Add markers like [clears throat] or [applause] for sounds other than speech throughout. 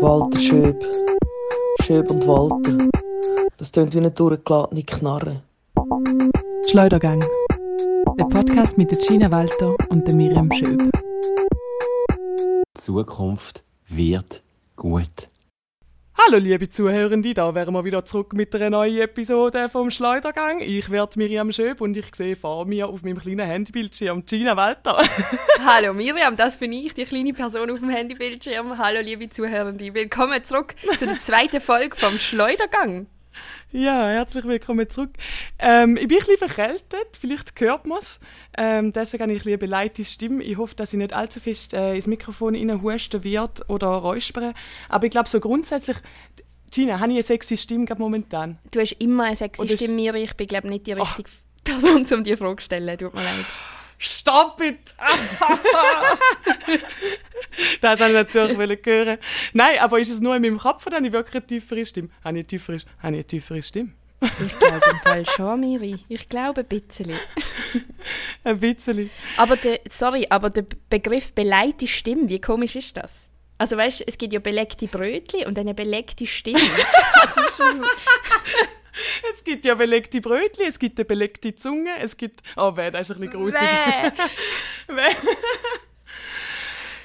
Walter Schöb. Schöb und Walter. Das tönt wie eine durchgeladene Knarre. Schleudergang. Der Podcast mit der Gina Walter und der Miriam Schöb. Die Zukunft wird gut. Hallo liebe Zuhörende, da wären wir wieder zurück mit einer neuen Episode vom Schleudergang. Ich werde Miriam Schöb und ich sehe vor mir auf meinem kleinen Handybildschirm Gina Walter. [laughs] Hallo Miriam, das bin ich, die kleine Person auf dem Handybildschirm. Hallo liebe Zuhörende, willkommen zurück zu der zweiten Folge vom Schleudergang. Ja, herzlich willkommen zurück. Ähm, ich bin ein bisschen verkältet, vielleicht hört man es. Ähm, deswegen habe ich ein bisschen eine beleidete Stimme. Ich hoffe, dass ich nicht allzu fest äh, ins Mikrofon husten wird oder räuspern. Aber ich glaube, so grundsätzlich, Gina, habe ich eine sexy Stimme gerade momentan? Du hast immer eine sexy Oder Stimme, Miri. Ich bin, glaube nicht die richtige Person, um dir Frage zu stellen. Tut mir leid. Stop it! [laughs] das wollte ich natürlich wollen hören. Nein, aber ist es nur in meinem Kopf oder habe ich wirklich eine tiefere Stimme? Habe ich eine tiefere, habe ich eine tiefere Stimme? Ich glaube im Fall schon, Miri. Ich glaube ein bisschen. [laughs] Ein bisschen. Aber der, sorry, aber der Begriff beleidigte Stimme, wie komisch ist das? Also weißt du, es gibt ja belegte Brötchen und eine belegte Stimme. [laughs] Es gibt ja belegte Brötchen, es gibt eine belegte Zunge, es gibt... Oh, weh, das ist ein bisschen gruselig. [laughs]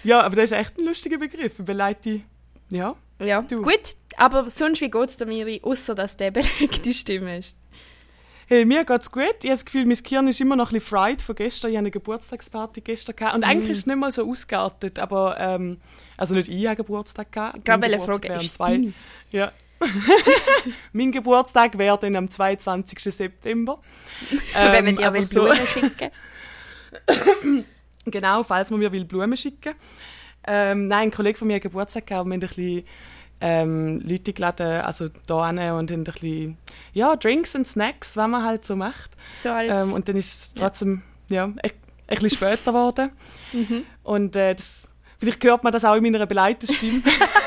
Ja, aber das ist echt ein lustiger Begriff. Eine beleidigte... Ja. Ja, Du. gut. Aber sonst, wie geht es dir, Miri, außer dass der [laughs] belegte Stimme ist? Hey, mir geht's gut. Ich habe das Gefühl, mein Gehirn ist immer noch ein bisschen fried von gestern. Ich hatte eine Geburtstagsparty gestern. Gehabt. Und eigentlich ist es nicht mal so ausgeartet, aber... Ähm, also nicht ich habe Geburtstag gehabt. Gerade Mein wollte Geburtstag fragen, ist es zwei- dein? Ja. [laughs] mein Geburtstag wäre dann am 22. September. Wenn man dir will so- Blumen schicken [coughs] Genau, falls man mir will Blumen schicken ähm, Nein, ein Kollege von mir hat Geburtstag gehabt und wir haben ein bisschen ähm, Leute geladen, also da und haben ein bisschen, ja, Drinks und Snacks, was man halt so macht. So als Ähm, und dann ist es trotzdem, ja, ein, ein bisschen später geworden. Mhm. Und äh, das, vielleicht hört man das auch in meiner beleideten Stimme. [laughs]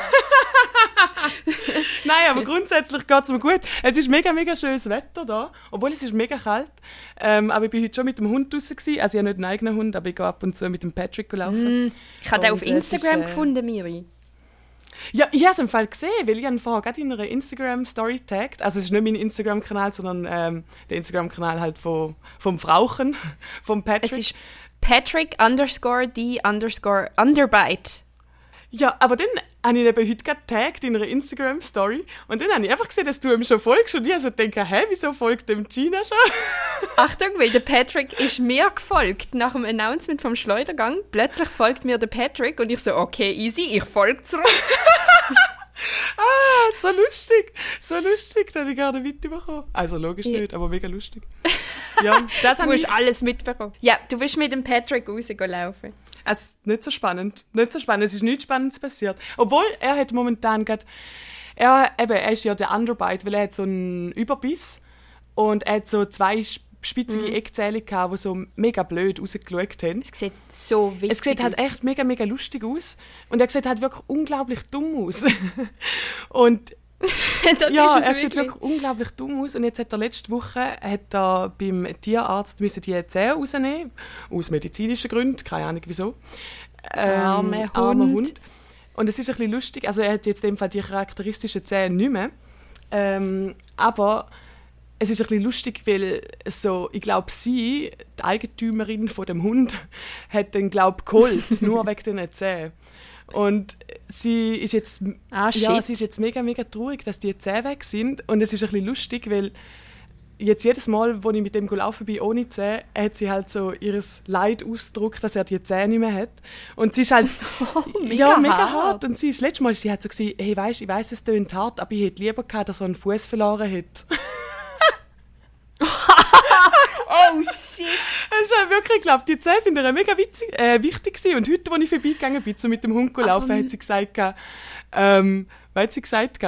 Nein, aber grundsätzlich geht es mir gut. Es ist mega, mega schönes Wetter da, obwohl es ist mega kalt. Ähm, aber ich bin heute schon mit dem Hund draußen gewesen. Also ich habe nicht einen eigenen Hund, aber ich gehe ab und zu mit dem Patrick laufen. ich habe den auf es ist, Instagram äh, gefunden, Miri. Ja, ich habe es im Fall gesehen, weil ich ihn vorher gerade in einer Instagram-Story tagged. Also es ist nicht mein Instagram-Kanal, sondern ähm, der Instagram-Kanal halt von, vom Frauchen, [laughs] vom Patrick. Es ist Patrick underscore D underscore underbite. Ja, aber dann habe ich eben heute gerade getaggt in einer Instagram-Story und dann habe ich einfach gesehen, dass du ihm schon folgst und ich also denke, hä, wieso folgt dem Gina schon? [laughs] Achtung, weil der Patrick ist mir gefolgt nach dem Announcement vom Schleudergang. Plötzlich folgt mir der Patrick und ich so, okay, easy, ich folge zurück. [laughs] Ah, so lustig, so lustig, das habe ich nicht mitbekommen. Also logisch Ja. nicht, aber mega lustig. [laughs] Ja, das Du habe ich, hast alles mitbekommen. Ja, du bist mit dem Patrick rausgelaufen. Also nicht so spannend, nicht so spannend, es ist nichts Spannendes passiert. Obwohl, er hat momentan gerade, er, eben, er ist ja der Underbite, weil er hat so einen Überbiss und er hat so zwei sp- spitzige Eckzähne gehabt, die so mega blöd rausgeschaut haben. Es sieht so witzig Es sieht halt aus. echt mega, mega lustig aus. Und er sieht halt wirklich unglaublich dumm aus. [laughs] und [laughs] ja, er sieht wirklich. unglaublich dumm aus. Und jetzt hat er letzte Woche hat er beim Tierarzt müssen die Zähne rausnehmen. Aus medizinischen Gründen, keine Ahnung wieso. Ähm, Armer armer Hund. Hund. Und es ist ein bisschen lustig. Also er hat jetzt in dem Fall die charakteristischen Zähne nicht mehr. Ähm, aber es ist ein bisschen lustig, weil so, ich glaube, sie, die Eigentümerin von dem Hund, hat den glaub geholt, nur [laughs] wegen den Zähnen. Und sie ist jetzt, Ah, ja, sie ist jetzt mega, mega traurig, dass die Zähne weg sind. Und es ist ein bisschen lustig, weil jetzt jedes Mal, wo ich mit dem gelaufen bin, ohne Zähne, hat sie halt so ihr Leid ausgedrückt, dass er die Zähne nicht mehr hat. Und sie ist halt, [laughs] mega ja, mega hart. hart. Und sie ist das letzte Mal, sie hat so gesagt, hey, weißt, ich weiß, es tönt hart, aber ich hätte lieber gehabt, dass er einen Fuß verloren hätte. [laughs] Oh shit! Es halt wirklich, ich glaube, die Zähne sind ihr mega witzig, äh, wichtig gewesen. Und heute, als ich vorbeigegangen bin, so mit dem Hund laufen, hat sie gesagt, gehabt, ähm, was hat sie gesagt?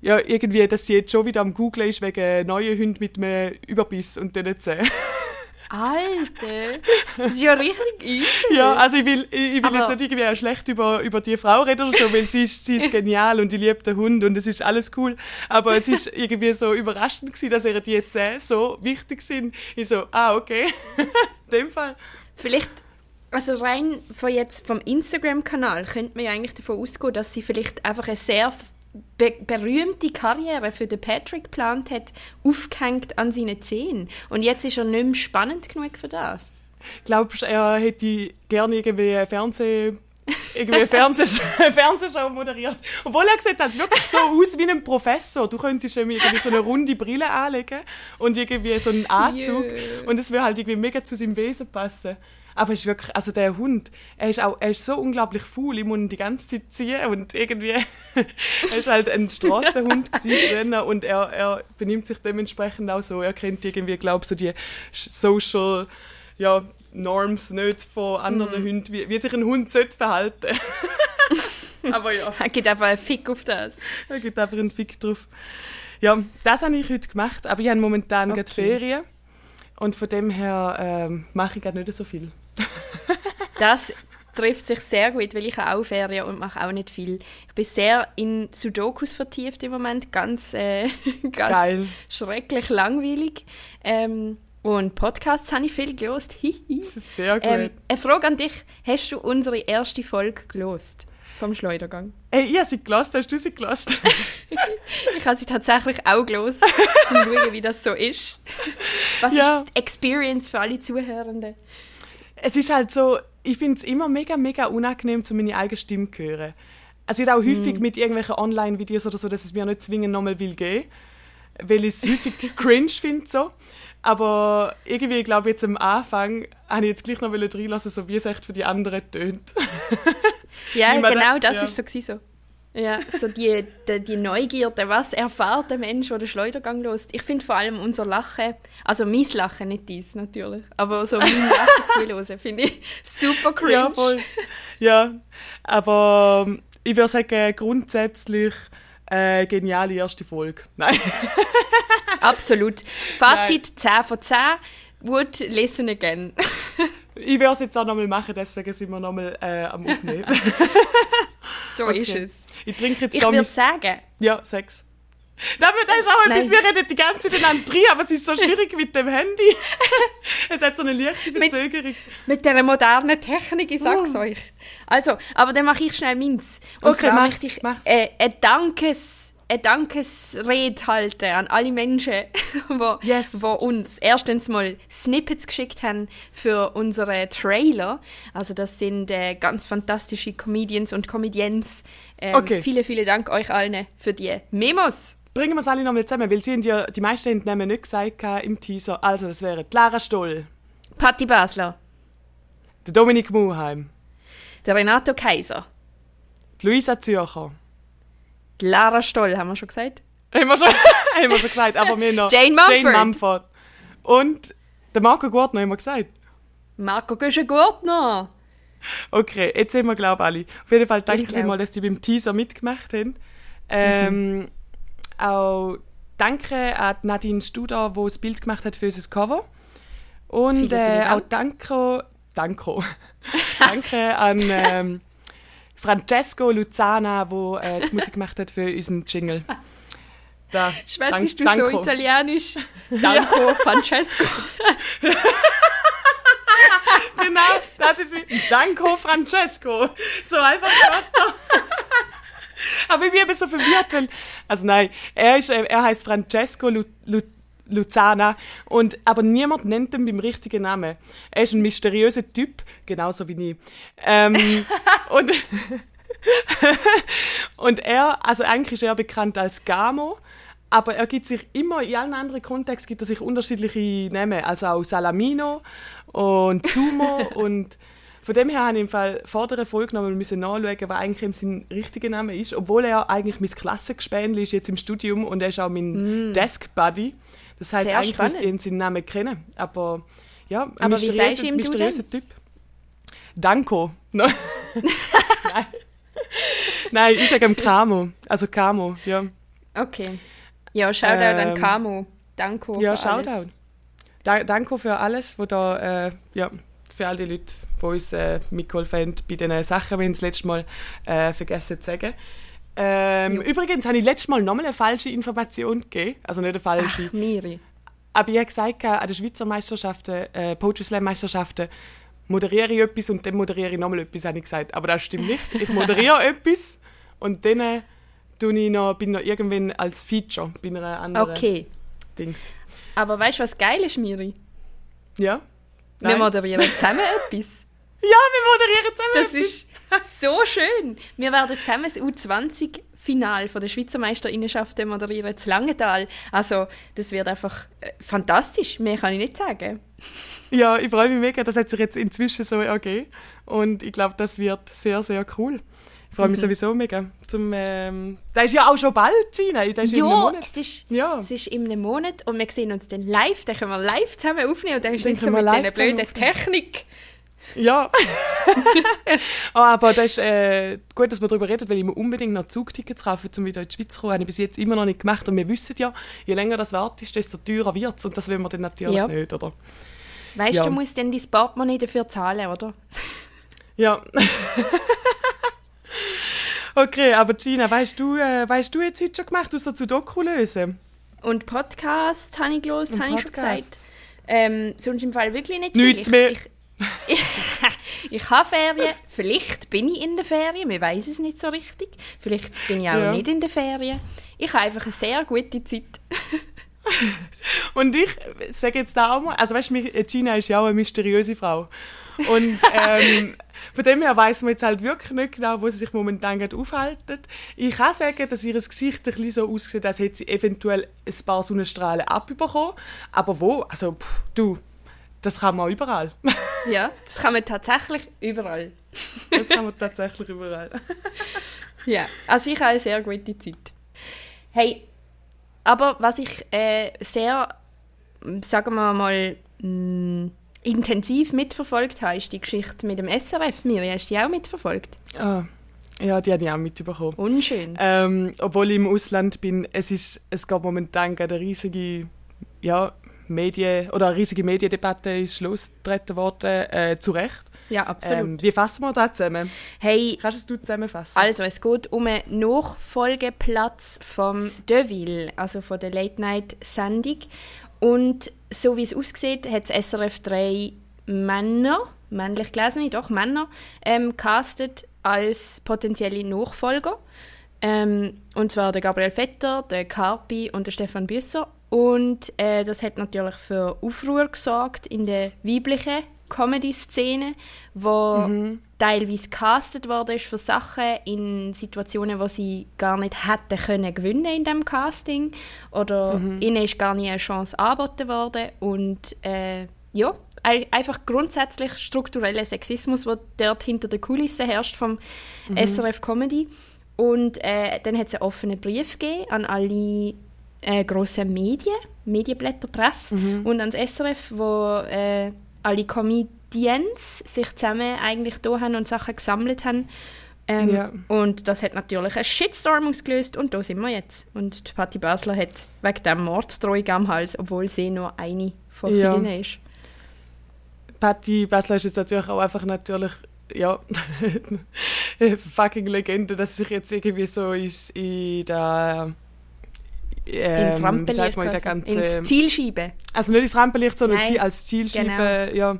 Ja, irgendwie, dass sie jetzt schon wieder am Googlen ist wegen neuen Hunden mit einem Überbiss und diesen Zähnen. [laughs] Alter, das ist ja richtig übel. Ja, also ich will, ich, ich will Aber- jetzt nicht irgendwie auch schlecht über, über die Frau reden oder so, weil sie ist, sie ist [laughs] genial und ich liebe den Hund und es ist alles cool. Aber es ist irgendwie so überraschend gewesen, dass ihr die Zähne so wichtig sind. Ich so, ah, okay. [laughs] In dem Fall. Vielleicht Also rein von jetzt vom Instagram-Kanal könnte man ja eigentlich davon ausgehen, dass sie vielleicht einfach eine sehr be berühmte Karriere für den Patrick geplant hat, aufgehängt an seinen Zehen. Und jetzt ist er nicht mehr spannend genug für das. Glaubst du, er hätte gerne irgendwie eine Fernseh irgendwie eine Fernsehshow, [laughs] eine Fernsehshow moderiert. Obwohl er gesagt hat, wirklich so aus wie ein Professor. Du könntest ihm irgendwie so eine runde Brille anlegen und irgendwie so einen Anzug. [laughs] Yeah. Und es würde halt irgendwie mega zu seinem Wesen passen. Aber es ist wirklich, also der Hund, er ist, auch, er ist so unglaublich faul, ich muss ihn die ganze Zeit ziehen und irgendwie, [laughs] er ist halt ein Strassenhund [laughs] gewesen und er, er benimmt sich dementsprechend auch so, er kennt irgendwie, glaube ich, so die Social, ja, Norms nicht von anderen Hunden, wie, wie sich ein Hund sollte verhalten. [laughs] Aber ja, Er gibt einfach einen Fick auf das. er gibt einfach einen Fick drauf. Ja, das habe ich heute gemacht, aber ich habe momentan Okay. gerade Ferien und von dem her ähm, mache ich gerade nicht so viel. Das trifft sich sehr gut, weil ich habe auch Ferien und mache auch nicht viel. Ich bin sehr in Sudokus vertieft im Moment, ganz, äh, [laughs] ganz Geil. schrecklich langweilig. Ähm, und Podcasts habe ich viel gelost. Das ist sehr gut. ähm, eine Frage an dich: Hast du unsere erste Folge gelost vom Schleudergang? Ey, ich habe sie gelassen, hast du sie gelassen? [laughs] [laughs] Ich habe sie tatsächlich auch gelost, um zu schauen, wie das so ist. Was Ja. ist die Experience für alle Zuhörenden? es ist halt so, ich finde es immer mega, mega unangenehm, zu meine eigene Stimme zu hören. Also ich auch häufig mit irgendwelchen Online-Videos oder so, dass es mir nicht zwingend nochmal will gehen, weil ich es häufig [laughs] cringe finde so. Aber irgendwie, glaube ich, jetzt am Anfang habe ich jetzt gleich noch reinlassen, so wie es echt für die anderen tönt. Ja, [laughs] genau, da- das ja. ist so gewesen, so. Ja, so die, die, die Neugierde, was erfährt der Mensch, der den Schleudergang lost. Ich finde vor allem unser Lachen, also mein Lachen, nicht dies natürlich, aber so mein [laughs] Lachen zuhören, finde ich super cringe. Ja, voll. Ja, aber ähm, ich würde sagen, grundsätzlich äh, geniale erste Folge. [laughs] Nein. Absolut. Fazit 10 von 10, would listen again. [laughs] Ich werde es jetzt auch nochmal machen, deswegen sind wir nochmal äh, am Aufnehmen. so Okay. ist es. Ich trinke jetzt Ich würde sagen, Ja, Sex. Damit das ist auch etwas, Nein. wir reden die ganze Zeit einander drin, aber es ist so schwierig mit dem Handy. [laughs] es hat so eine leichte Mit- Verzögerung. mit dieser modernen Technik, ich sag's euch. Also, aber dann mache ich schnell meins. Und Okay, zwar mach's, ich mach's. äh, ein Dankes, eine Dankesrede halten an alle Menschen, [laughs] die Yes. wo uns erstens mal Snippets geschickt haben für unsere Trailer. Also das sind äh, ganz fantastische Comedians und Comedians. Ähm, Okay. Vielen, vielen Dank euch allen für die Memos. Bringen wir es alle nochmal zusammen, weil sie haben ja, die meisten haben Namen nicht gesagt gehabt im Teaser. Also, das wären die Lara Stoll, Patti Basler, der Dominik Muheim, der Renato Kaiser, die Luisa Zürcher. Lara Stoll, haben wir schon gesagt? Haben wir schon, [laughs] haben wir schon gesagt, aber wir noch Jane Mumford. Jane Mumford. Und der Marco Gurtner haben wir gesagt. Marco Güschen-Gurtner. Okay, jetzt sind wir, glaube ich, alle. Auf jeden Fall danke Ich glaub. mal, dass die beim Teaser mitgemacht haben. Ähm, Auch danke an Nadine Studer, die das Bild gemacht hat für unser Cover. Und Vielen, vielen äh, auch Dank. danke, danke, [laughs] danke an ähm, Francesco Luzana, der äh, die Musik gemacht hat für unseren Jingle. Da, Schwätzest du dank- so danko. italienisch? Danko, Francesco. [laughs] Genau, das ist wie Danko Francesco. So einfach doch. Aber ich bin eben so verwirrt, weil, also nein, er, ist, äh, er heißt Francesco Lu, Lu, Luzana und aber niemand nennt ihn beim richtigen Namen. Er ist ein mysteriöser Typ, genauso wie ich. Ähm, [laughs] und [laughs] und er, also eigentlich ist er bekannt als Gamo, aber er gibt sich immer, in allen anderen Kontexten gibt er sich unterschiedliche Namen, also auch Salamino und Sumo [laughs] und von dem her habe ich im Fall vor der Folge noch mal müssen nachschauen, was eigentlich sein richtiger Name ist, obwohl er eigentlich mein Klassengespänli ist jetzt im Studium und er ist auch mein Desk-Buddy. Das heißt, Sehr eigentlich spannend. müsste ich ihn seinen Namen kennen, aber ja, ein Aber wie mysteriöser- du ihm du mysteriöser Typ. Danko. [laughs] Nein. Nein, ich sage ihm Camo. Also Camo, ja. Okay. Ja, Shoutout an Ähm, Camo. Danko Ja. Shoutout. Da, danke für alles, wo da, äh, ja, für all die Leute, die uns äh, mitgeholfen haben bei diesen Sachen, die wir das letzte Mal äh, vergessen zu sagen. Ähm, übrigens habe ich letztes Mal nochmal eine falsche Information gegeben. Also nicht eine falsche. Ach, Miri. Aber ich habe gesagt, an den Schweizer Meisterschaften, äh, Poetry Slam Meisterschaften, moderiere ich etwas und dann moderiere ich nochmal etwas, habe ich gesagt. Aber das stimmt nicht. Ich moderiere [laughs] etwas und dann äh, tue ich noch, bin noch irgendwann als Feature bei einer anderen Okay. Dings. Aber weißt du, was geil ist, Miri? Ja? Wir Nein? moderieren zusammen [laughs] etwas. Ja, wir moderieren zusammen Das etwas. ist [laughs] so schön. Wir werden zusammen das U20-Final von der Schweizer Meisterinnenschaften moderieren zu Langenthal. Also, das wird einfach äh, fantastisch. Mehr kann ich nicht sagen. Ja, ich freue mich mega. Das hat sich jetzt inzwischen so ergeben. Und ich glaube, das wird sehr, sehr cool. Ich freue Mhm. mich sowieso mega. Zum, ähm, das ist ja auch schon bald, Gina. Das ist Monat. es ist, Ja. es ist in einem Monat und wir sehen uns dann live. Dann können wir live zusammen aufnehmen und dann ist Dann nicht so können wir mit live dieser blöden. Technik. Ja. [laughs] oh, aber das ist äh, gut, dass wir darüber reden, weil ich mir unbedingt noch Zugtickets kaufen, um wieder in die Schweiz zu kommen. Habe ich bis jetzt immer noch nicht gemacht. Und wir wissen ja, je länger das wartest, desto teurer wird es. Und das will man dann natürlich Ja. nicht, oder? Weißt Ja. du, du musst dann dein Portemonnaie dafür zahlen, oder? Ja. [laughs] okay, aber Gina, weißt du, äh, weißt du jetzt heute schon gemacht, außer zu Doku lösen? Und Podcast habe ich gelesen, Und habe ich schon gesagt. Podcasts? Ähm, sonst im Fall wirklich nicht Nichts viel. mehr. Ich, [laughs] ich, habe Ferien. Vielleicht bin ich in der Ferien. Wir weiß es nicht so richtig. Vielleicht bin ich auch Ja. nicht in der Ferien. Ich habe einfach eine sehr gute Zeit. [laughs] Und ich sage jetzt da auch mal, also weißt du, mich- Gina ist ja auch eine mysteriöse Frau. Und [laughs] ähm, von dem her weiss man jetzt halt wirklich nicht genau, wo sie sich momentan gerade aufhalten. Ich kann sagen, dass ihr Gesicht ein bisschen so aussieht, als hätte sie eventuell ein paar Sonnenstrahlen abbekommen. Aber wo? Also, pff, du, das kann man überall. [laughs] Ja, das kann man tatsächlich überall. Das kann man tatsächlich überall. [laughs] Ja, also ich habe eine sehr gute Zeit. Hey, aber was ich äh, sehr, sagen wir mal, mh, intensiv mitverfolgt habe, ist die Geschichte mit dem SRF. Miri, hast du die auch mitverfolgt? Ah, ja, die habe ich auch mitbekommen. Unschön. Ähm, obwohl ich im Ausland bin, es, ist, es geht momentan gerade eine riesige ja, Medien- oder eine riesige Mediendebatte ist losgetreten worden, äh, zu Recht. Ja, absolut. Ähm, wie fassen wir das zusammen? hey, Kannst du es zusammenfassen? also es geht um einen Nachfolgeplatz vom Deville, also von der Late-Night-Sendung. Und so wie es aussieht, hat das SRF drei Männer, männlich gelesen, doch Männer, ähm, castet als potenzielle Nachfolger. Ähm, und zwar der Gabriel Vetter, der Carpi und der Stefan Büsser. Und äh, das hat natürlich für Aufruhr gesorgt in der weiblichen Comedy-Szene, wo teilweise castet worden ist für Sachen in Situationen, wo sie gar nicht hätten können gewinnen in dem Casting. Oder ihnen ist gar nie eine Chance angeboten worden. Und äh, ja, ei- einfach grundsätzlich struktureller Sexismus, der dort hinter der Kulisse herrscht vom SRF Comedy. Und äh, dann hat es einen offenen Brief gegeben an alle äh, grossen Medien, Medienblätter, Presse und ans SRF, wo äh, alle Comedians sich zusammen eigentlich da haben und Sachen gesammelt haben. Ähm, Ja. Und das hat natürlich einen Shitstorm ausgelöst und da sind wir jetzt. Und Patti Basler hat wegen dem Morddrohung am Hals, obwohl sie nur eine von Ja. vielen ist. Patti Basler ist jetzt natürlich auch einfach natürlich, ja, eine [laughs] fucking Legende, dass sich jetzt irgendwie so ist in der ähm, ins wie Rampenlicht sagt man, in der quasi. ganzen, Ins Zielschieben. Also nicht ins Rampenlicht, sondern Nein, als Zielscheibe, ja,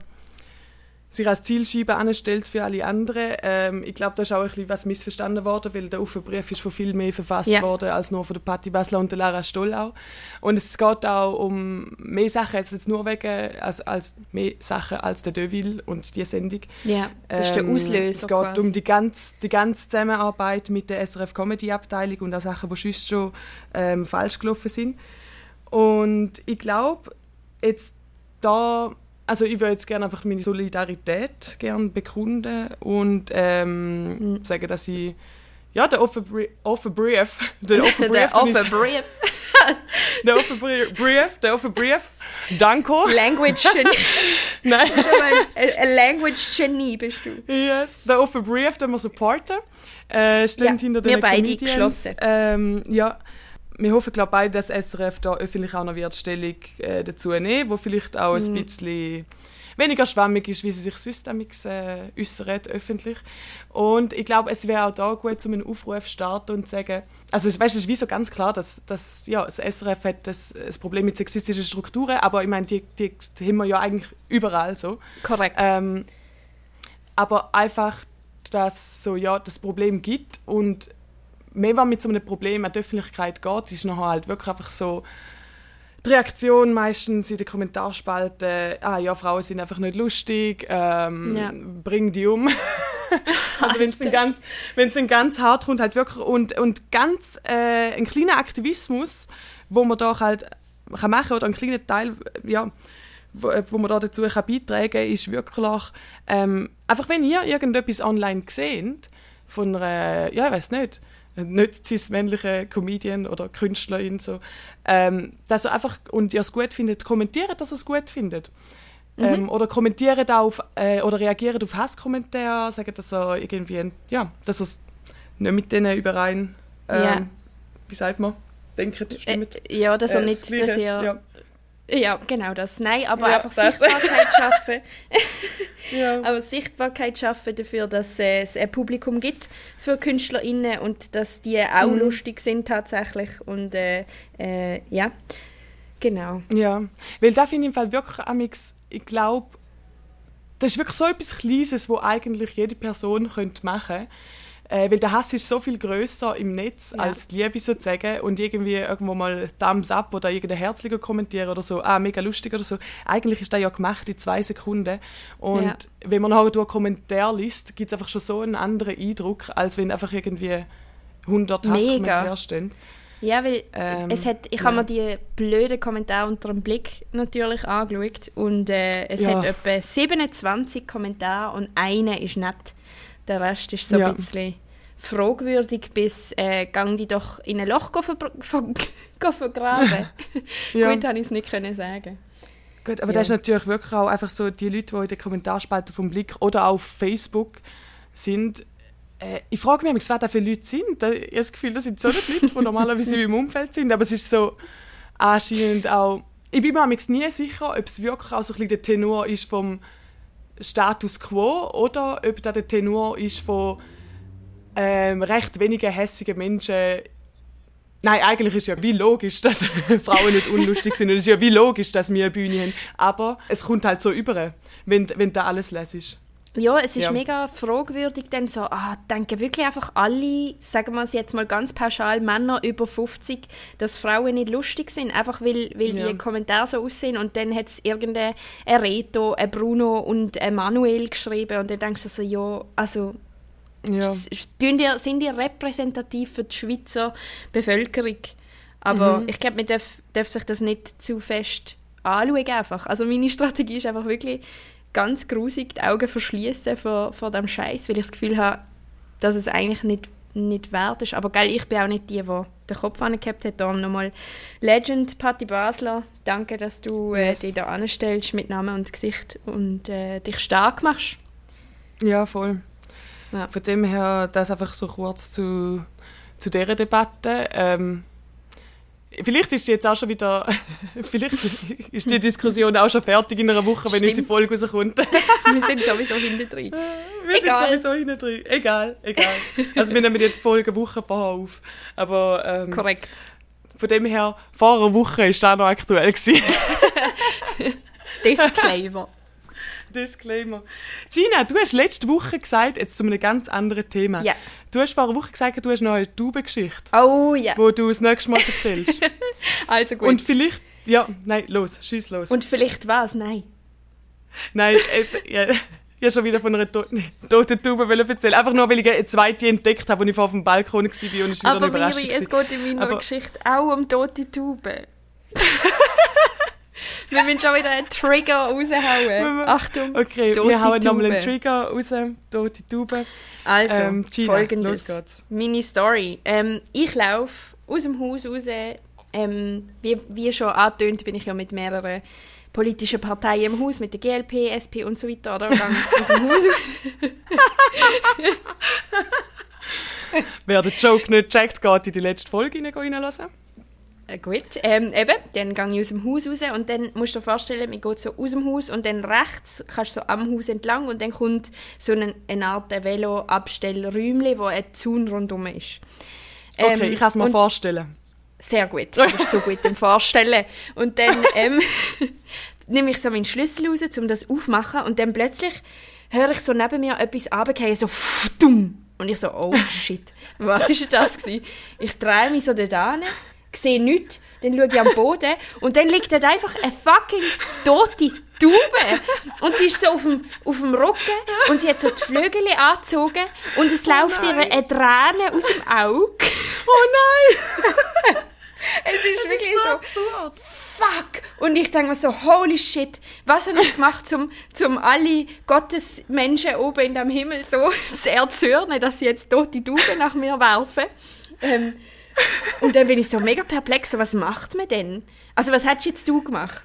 sich als Zielscheibe anstellt für alle anderen. Ähm, ich glaube, da ist auch ein bisschen was missverstanden worden, weil der Offenbrief ist von viel mehr verfasst Ja. worden als nur von der Patti Basler und der Lara Stoll auch. Und es geht auch um mehr Sachen, jetzt nicht nur wegen, als, als mehr Sachen als der Deville und die Sendung. Ja, das ist der Ähm, Auslöser. Es geht quasi. um die ganze, die ganze Zusammenarbeit mit der SRF Comedy Abteilung und auch Sachen, die sonst schon ähm, falsch gelaufen sind. Und ich glaube, jetzt da, also ich würde jetzt gerne einfach meine Solidarität gerne bekunden und ähm, Mhm. sagen, dass ich ja, der Offer Brief, der Offer Brief, der Offer Brief. der Brief, Brief, Danko, Language Genie. [laughs] nein, ein, Language Genie bist du. Yes, der Offer Brief, den wir supporten. Äh, stehen Ja, hinter wir den beide Comedians. geschlossen. Ähm, ja, wir hoffen, glaube beide, dass SRF da öffentlich auch noch wird Stellung äh, dazu nehmen, wo vielleicht auch Mhm. ein bisschen weniger schwammig ist, wie sie sich sonst äh, äußern, öffentlich. Und ich glaube, es wäre auch da gut, um einen Aufruf zu starten und zu sagen, also weißt, es ist wie so ganz klar, dass, dass ja, das SRF hat das, das Problem mit sexistischen Strukturen, aber ich meine, die, die, die haben wir ja eigentlich überall so. Korrekt. Ähm, aber einfach, dass so, ja, das Problem gibt und mehr, wenn mit so einem Problem an die Öffentlichkeit geht, ist nachher halt wirklich einfach so die Reaktion meistens in den Kommentarspalten, ah ja, Frauen sind einfach nicht lustig, ähm, Ja. bring die um. [laughs] also wenn es dann ganz, wenn's dann ganz hart kommt, halt wirklich, und, und ganz äh, ein kleiner Aktivismus, wo man da halt kann machen oder ein kleiner Teil, ja, wo, äh, wo man da dazu kann beitragen kann, ist wirklich, ähm, einfach wenn ihr irgendetwas online seht, von einer, ja, ich weiß nicht, nicht cis-männlichen Comedian oder Künstlerin, so, ähm, dass ihr einfach, und ihr es gut findet, kommentiert, dass ihr es gut findet. Ähm, oder kommentiert auf, äh, oder reagiert auf Hasskommentare, sagen, dass er irgendwie, ja, dass er es nicht mit denen überein, ähm, Ja. wie sagt man, denkt, stimmt. Äh, ja, dass er Äh, nicht, das dass er, ja. Ja. genau das. Nein, aber Ja, einfach das. Sichtbarkeit [laughs] schaffen. Ja. [laughs] aber Sichtbarkeit schaffen dafür, dass äh, es ein Publikum gibt für KünstlerInnen und dass die auch Mhm. lustig sind tatsächlich. Und äh, äh, ja, genau. Ja, weil da finde ich im Fall wirklich amix, ich glaube, das ist wirklich so etwas Kleines, wo eigentlich jede Person könnte machen äh, weil der Hass ist so viel größer im Netz Ja. als die Liebe sozusagen und irgendwie irgendwo mal Thumbs up oder irgendein herzlicher kommentieren oder so, ah, mega lustig oder so. Eigentlich ist das ja gemacht in zwei Sekunden und Ja. wenn man nachher durch einen Kommentar liest, gibt es einfach schon so einen anderen Eindruck, als wenn einfach irgendwie 100 Mega. Hasskommentare stehen. Ja, weil Ähm, es hat, ich ja. habe mir die blöden Kommentare unter dem Blick natürlich angeschaut und äh, es Ja. hat etwa 27 Kommentare und einer ist nett. Der Rest ist so Ja. ein bisschen fragwürdig bis äh, «Gang die doch in ein Loch go verbr- ver go vergraben». [laughs] Ja. Gut, habe ich es nicht können sagen. Gut, aber Ja. das ist natürlich wirklich auch einfach so, die Leute, die in den Kommentarspalten vom Blick oder auf Facebook sind, äh, ich frage mich, manchmal, wer da für Leute sind. Ich habe das Gefühl, das sind so nicht Leute, die normalerweise [laughs] in meinem Umfeld sind, aber es ist so anscheinend auch, ich bin mir nie sicher, ob es wirklich auch so ein bisschen der Tenor ist vom Status Quo oder ob da der Tenor ist von ähm, recht wenigen hässigen Menschen Nein, eigentlich ist ja wie logisch, dass [laughs] Frauen nicht unlustig sind. Und es ist ja wie logisch, dass wir eine Bühne haben. Aber es kommt halt so über, wenn, wenn da alles lesest. Ja, es ist Ja. mega fragwürdig, dann so, ah, denken wirklich einfach alle, sagen wir es jetzt mal ganz pauschal, Männer über 50, dass Frauen nicht lustig sind, einfach weil, weil Ja. die Kommentare so aussehen und dann hat es irgendein ein Reto, ein Bruno und ein Manuel geschrieben und dann denkst du so, ja, also Ja. die, sind die repräsentativ für die Schweizer Bevölkerung? Aber Mhm. ich glaube, man darf, darf sich das nicht zu fest anschauen einfach. Also meine Strategie ist einfach wirklich ganz grusig die Augen verschließen vor, vor dem Scheiß, weil ich das Gefühl habe, dass es eigentlich nicht, nicht wert ist. Aber geil, ich bin auch nicht die, die den Kopf angehabt hat. Darum nochmal Legend, Patti Basler, danke, dass du äh, Yes. dich da anstellst mit Namen und Gesicht und äh, dich stark machst. Ja, voll. Ja. Von dem her, das einfach so kurz zu, zu dieser Debatte. Ähm, vielleicht ist die jetzt auch schon wieder, [laughs] vielleicht ist die Diskussion auch schon fertig in einer Woche, wenn Stimmt. unsere Folge rauskommt. [laughs] Wir sind sowieso hinten drin. Wir Egal. sind sowieso hinten drin. Egal, egal. Also wir nehmen jetzt die Folge Woche vorher auf. Aber ähm, Korrekt. von dem her, vor einer Woche ist das noch aktuell gewesen. [laughs] Disclaimer. Disclaimer. Gina, du hast letzte Woche gesagt, jetzt zu einem ganz anderen Thema. Ja. Du hast vor einer Woche gesagt, du hast noch eine Taubengeschichte, Oh ja. wo du das nächste Mal erzählst. [laughs] Also gut. Und Und, vielleicht, ja, nein, los, schieß los. vielleicht was? Nein. nein, jetzt, ja, ich habe schon wieder von einer to toten Taube erzählen. Einfach nur, weil ich eine zweite entdeckt habe, als ich vor auf dem Balkon war und es wieder eine Aber Überraschung Miri, es war. geht in meiner Aber- Geschichte auch um tote Tauben. [laughs] Wir müssen schon wieder einen Trigger raushauen. Achtung, Okay, wir hauen nochmal einen. Trigger raus, tote Taube. Also, Ähm, Gina, folgendes. los geht's. Meine Story. Ähm, ich laufe aus dem Haus raus. Ähm, wie, wie schon angetönt, bin ich ja mit mehreren politischen Parteien im Haus, mit der GLP, SP und so weiter. Oder? Aus dem Haus raus. [laughs] Wer den Joke nicht checkt, geht in die letzte Folge rein- reinhören. Äh, gut, ähm, eben, dann gehe ich aus dem Haus raus und dann musst du dir vorstellen, man geht so aus dem Haus und dann rechts kannst du so am Haus entlang und dann kommt so eine, eine Art Velo-Abstellräumchen, wo ein Zaun rundum ist. Okay, Ähm, ich kann es mir vorstellen. Sehr gut, du bist so gut im Vorstellen. Und dann [laughs] ähm, nehme ich so meinen Schlüssel raus, um das aufzumachen und dann plötzlich höre ich so neben mir etwas runterfallen, so dumm. Und ich so, oh shit, was ist das gewesen? Ich drehe mich so da hin, sehe nichts, dann schaue ich am Boden und dann liegt dort einfach eine fucking tote Taube. Und sie ist so auf dem, auf dem Rücken und sie hat so die Flügel angezogen und es läuft ihr eine Träne aus dem Auge. Oh nein! [laughs] Es ist Das wirklich ist so so, absurd. fuck. Und ich denke mir so, holy shit, was habe ich gemacht, um zum alle Gottesmenschen oben in dem Himmel so [laughs] zu erzürnen, dass sie jetzt tote Tauben nach mir werfen. Ähm, und dann bin ich so mega perplex, so, was macht man denn? Also was hättest jetzt du gemacht?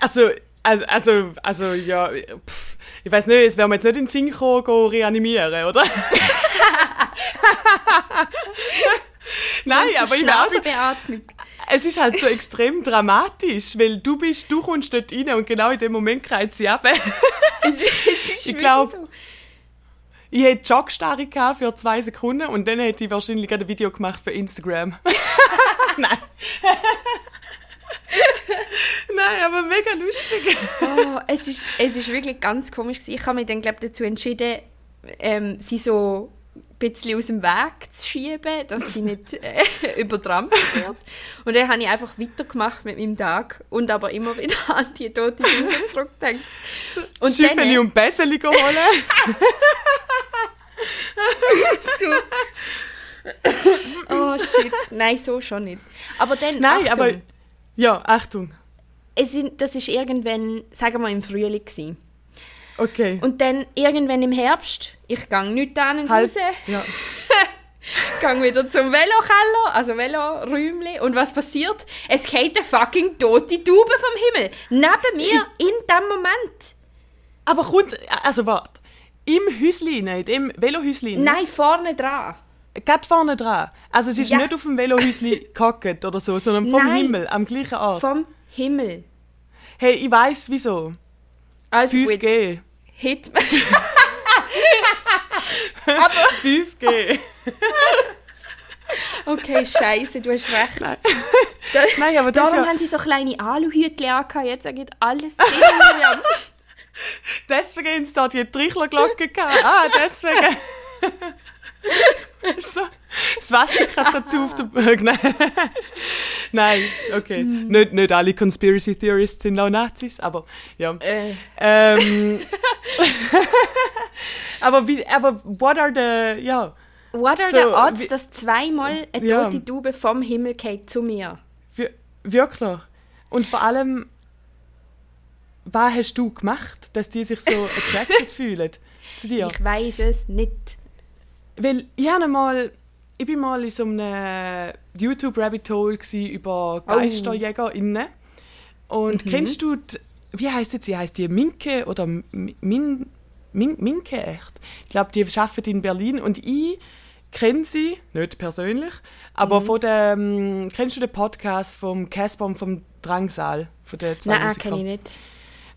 Also, also, also, also ja, pff, ich weiß nicht, es wäre mir jetzt nicht in den Sinn gekommen, go reanimieren, oder? [laughs] Nein, aber ich weiß, Schnabelbeatmung. es ist halt so extrem dramatisch, weil du bist, du kommst dort rein und genau in dem Moment kreit sie ab. Es ist, es Ich wirklich glaub- so. Ich hätte Jogstarre gehabt für zwei Sekunden und dann hätte ich wahrscheinlich gerade ein Video gemacht für Instagram. [laughs] Nein. [laughs] Nein, aber mega lustig. Oh, es, ist, es ist wirklich ganz komisch. Ich habe mich dann, glaube dazu entschieden, ähm, sie so bisschen aus dem Weg zu schieben, dass sie nicht [laughs] äh, übertrampelt wird. Und dann habe ich einfach weitergemacht mit meinem Tag und aber immer wieder [laughs] an die tote Jungen zurückgedacht. Und Schüffeli dann, und Bässeli holen. oh shit, nein, so schon nicht. Aber dann, Nein, Achtung, aber... Ja, Achtung. es sind, das ist irgendwann, sagen wir im Frühling gewesen. Okay. Und dann irgendwann im Herbst, ich gehe nicht an und Halt. raus, Ja. [laughs] gehe wieder zum Velokeller, also Veloräumli. Und was passiert? Es geht eine fucking tote Taube vom Himmel. Neben mir in dem Moment. Aber kommt... Also warte. Im Häuschen, in dem Velohäuschen. Nein, vorne dran. Gerade vorne dran. Also es ist Ja. nicht auf dem Velohäuschen [laughs] gehockt oder so, sondern vom Nein. Himmel, am gleichen Ort. Vom Himmel. Hey, ich weiß wieso. Also gut, 5G. Hit [laughs] 5G. [laughs] Okay, scheiße, du hast recht. Nein. Da, [laughs] Nein, aber das darum ja, haben sie so kleine Aluhütchen angehabt. Jetzt ergibt alles Sinn, Miriam. deswegen haben sie da die Trichlerglocke gehabt. Ah, deswegen. So. Swastika-Tattoo auf der Bögen. [laughs] Nein. Nein, okay. Nicht, nicht alle Conspiracy Theorists sind auch Nazis, aber ja. äh, Ähm, [laughs] aber wie, aber what are the, ja, what are So, the odds, wie- dass zweimal eine Ja. tote Taube vom Himmel geht zu mir? wir- wirklich. Und vor allem, was hast du gemacht, dass die sich so [laughs] attracted fühlen zu dir? Ich weiß es nicht. Weil ich habe mal, ich bin mal in so einem YouTube-Rabbit Hole über GeisterjägerInnen. Und kennst du, die, wie heißt jetzt sie? Heißt die Minke oder Mi- Min, Min, Minke echt? Ich glaube, die arbeitet in Berlin und ich kenne sie, nicht persönlich, aber von dem, kennst du den Podcast vom Casper und vom Drangsal? Von den zwei Nein, kenne ich nicht.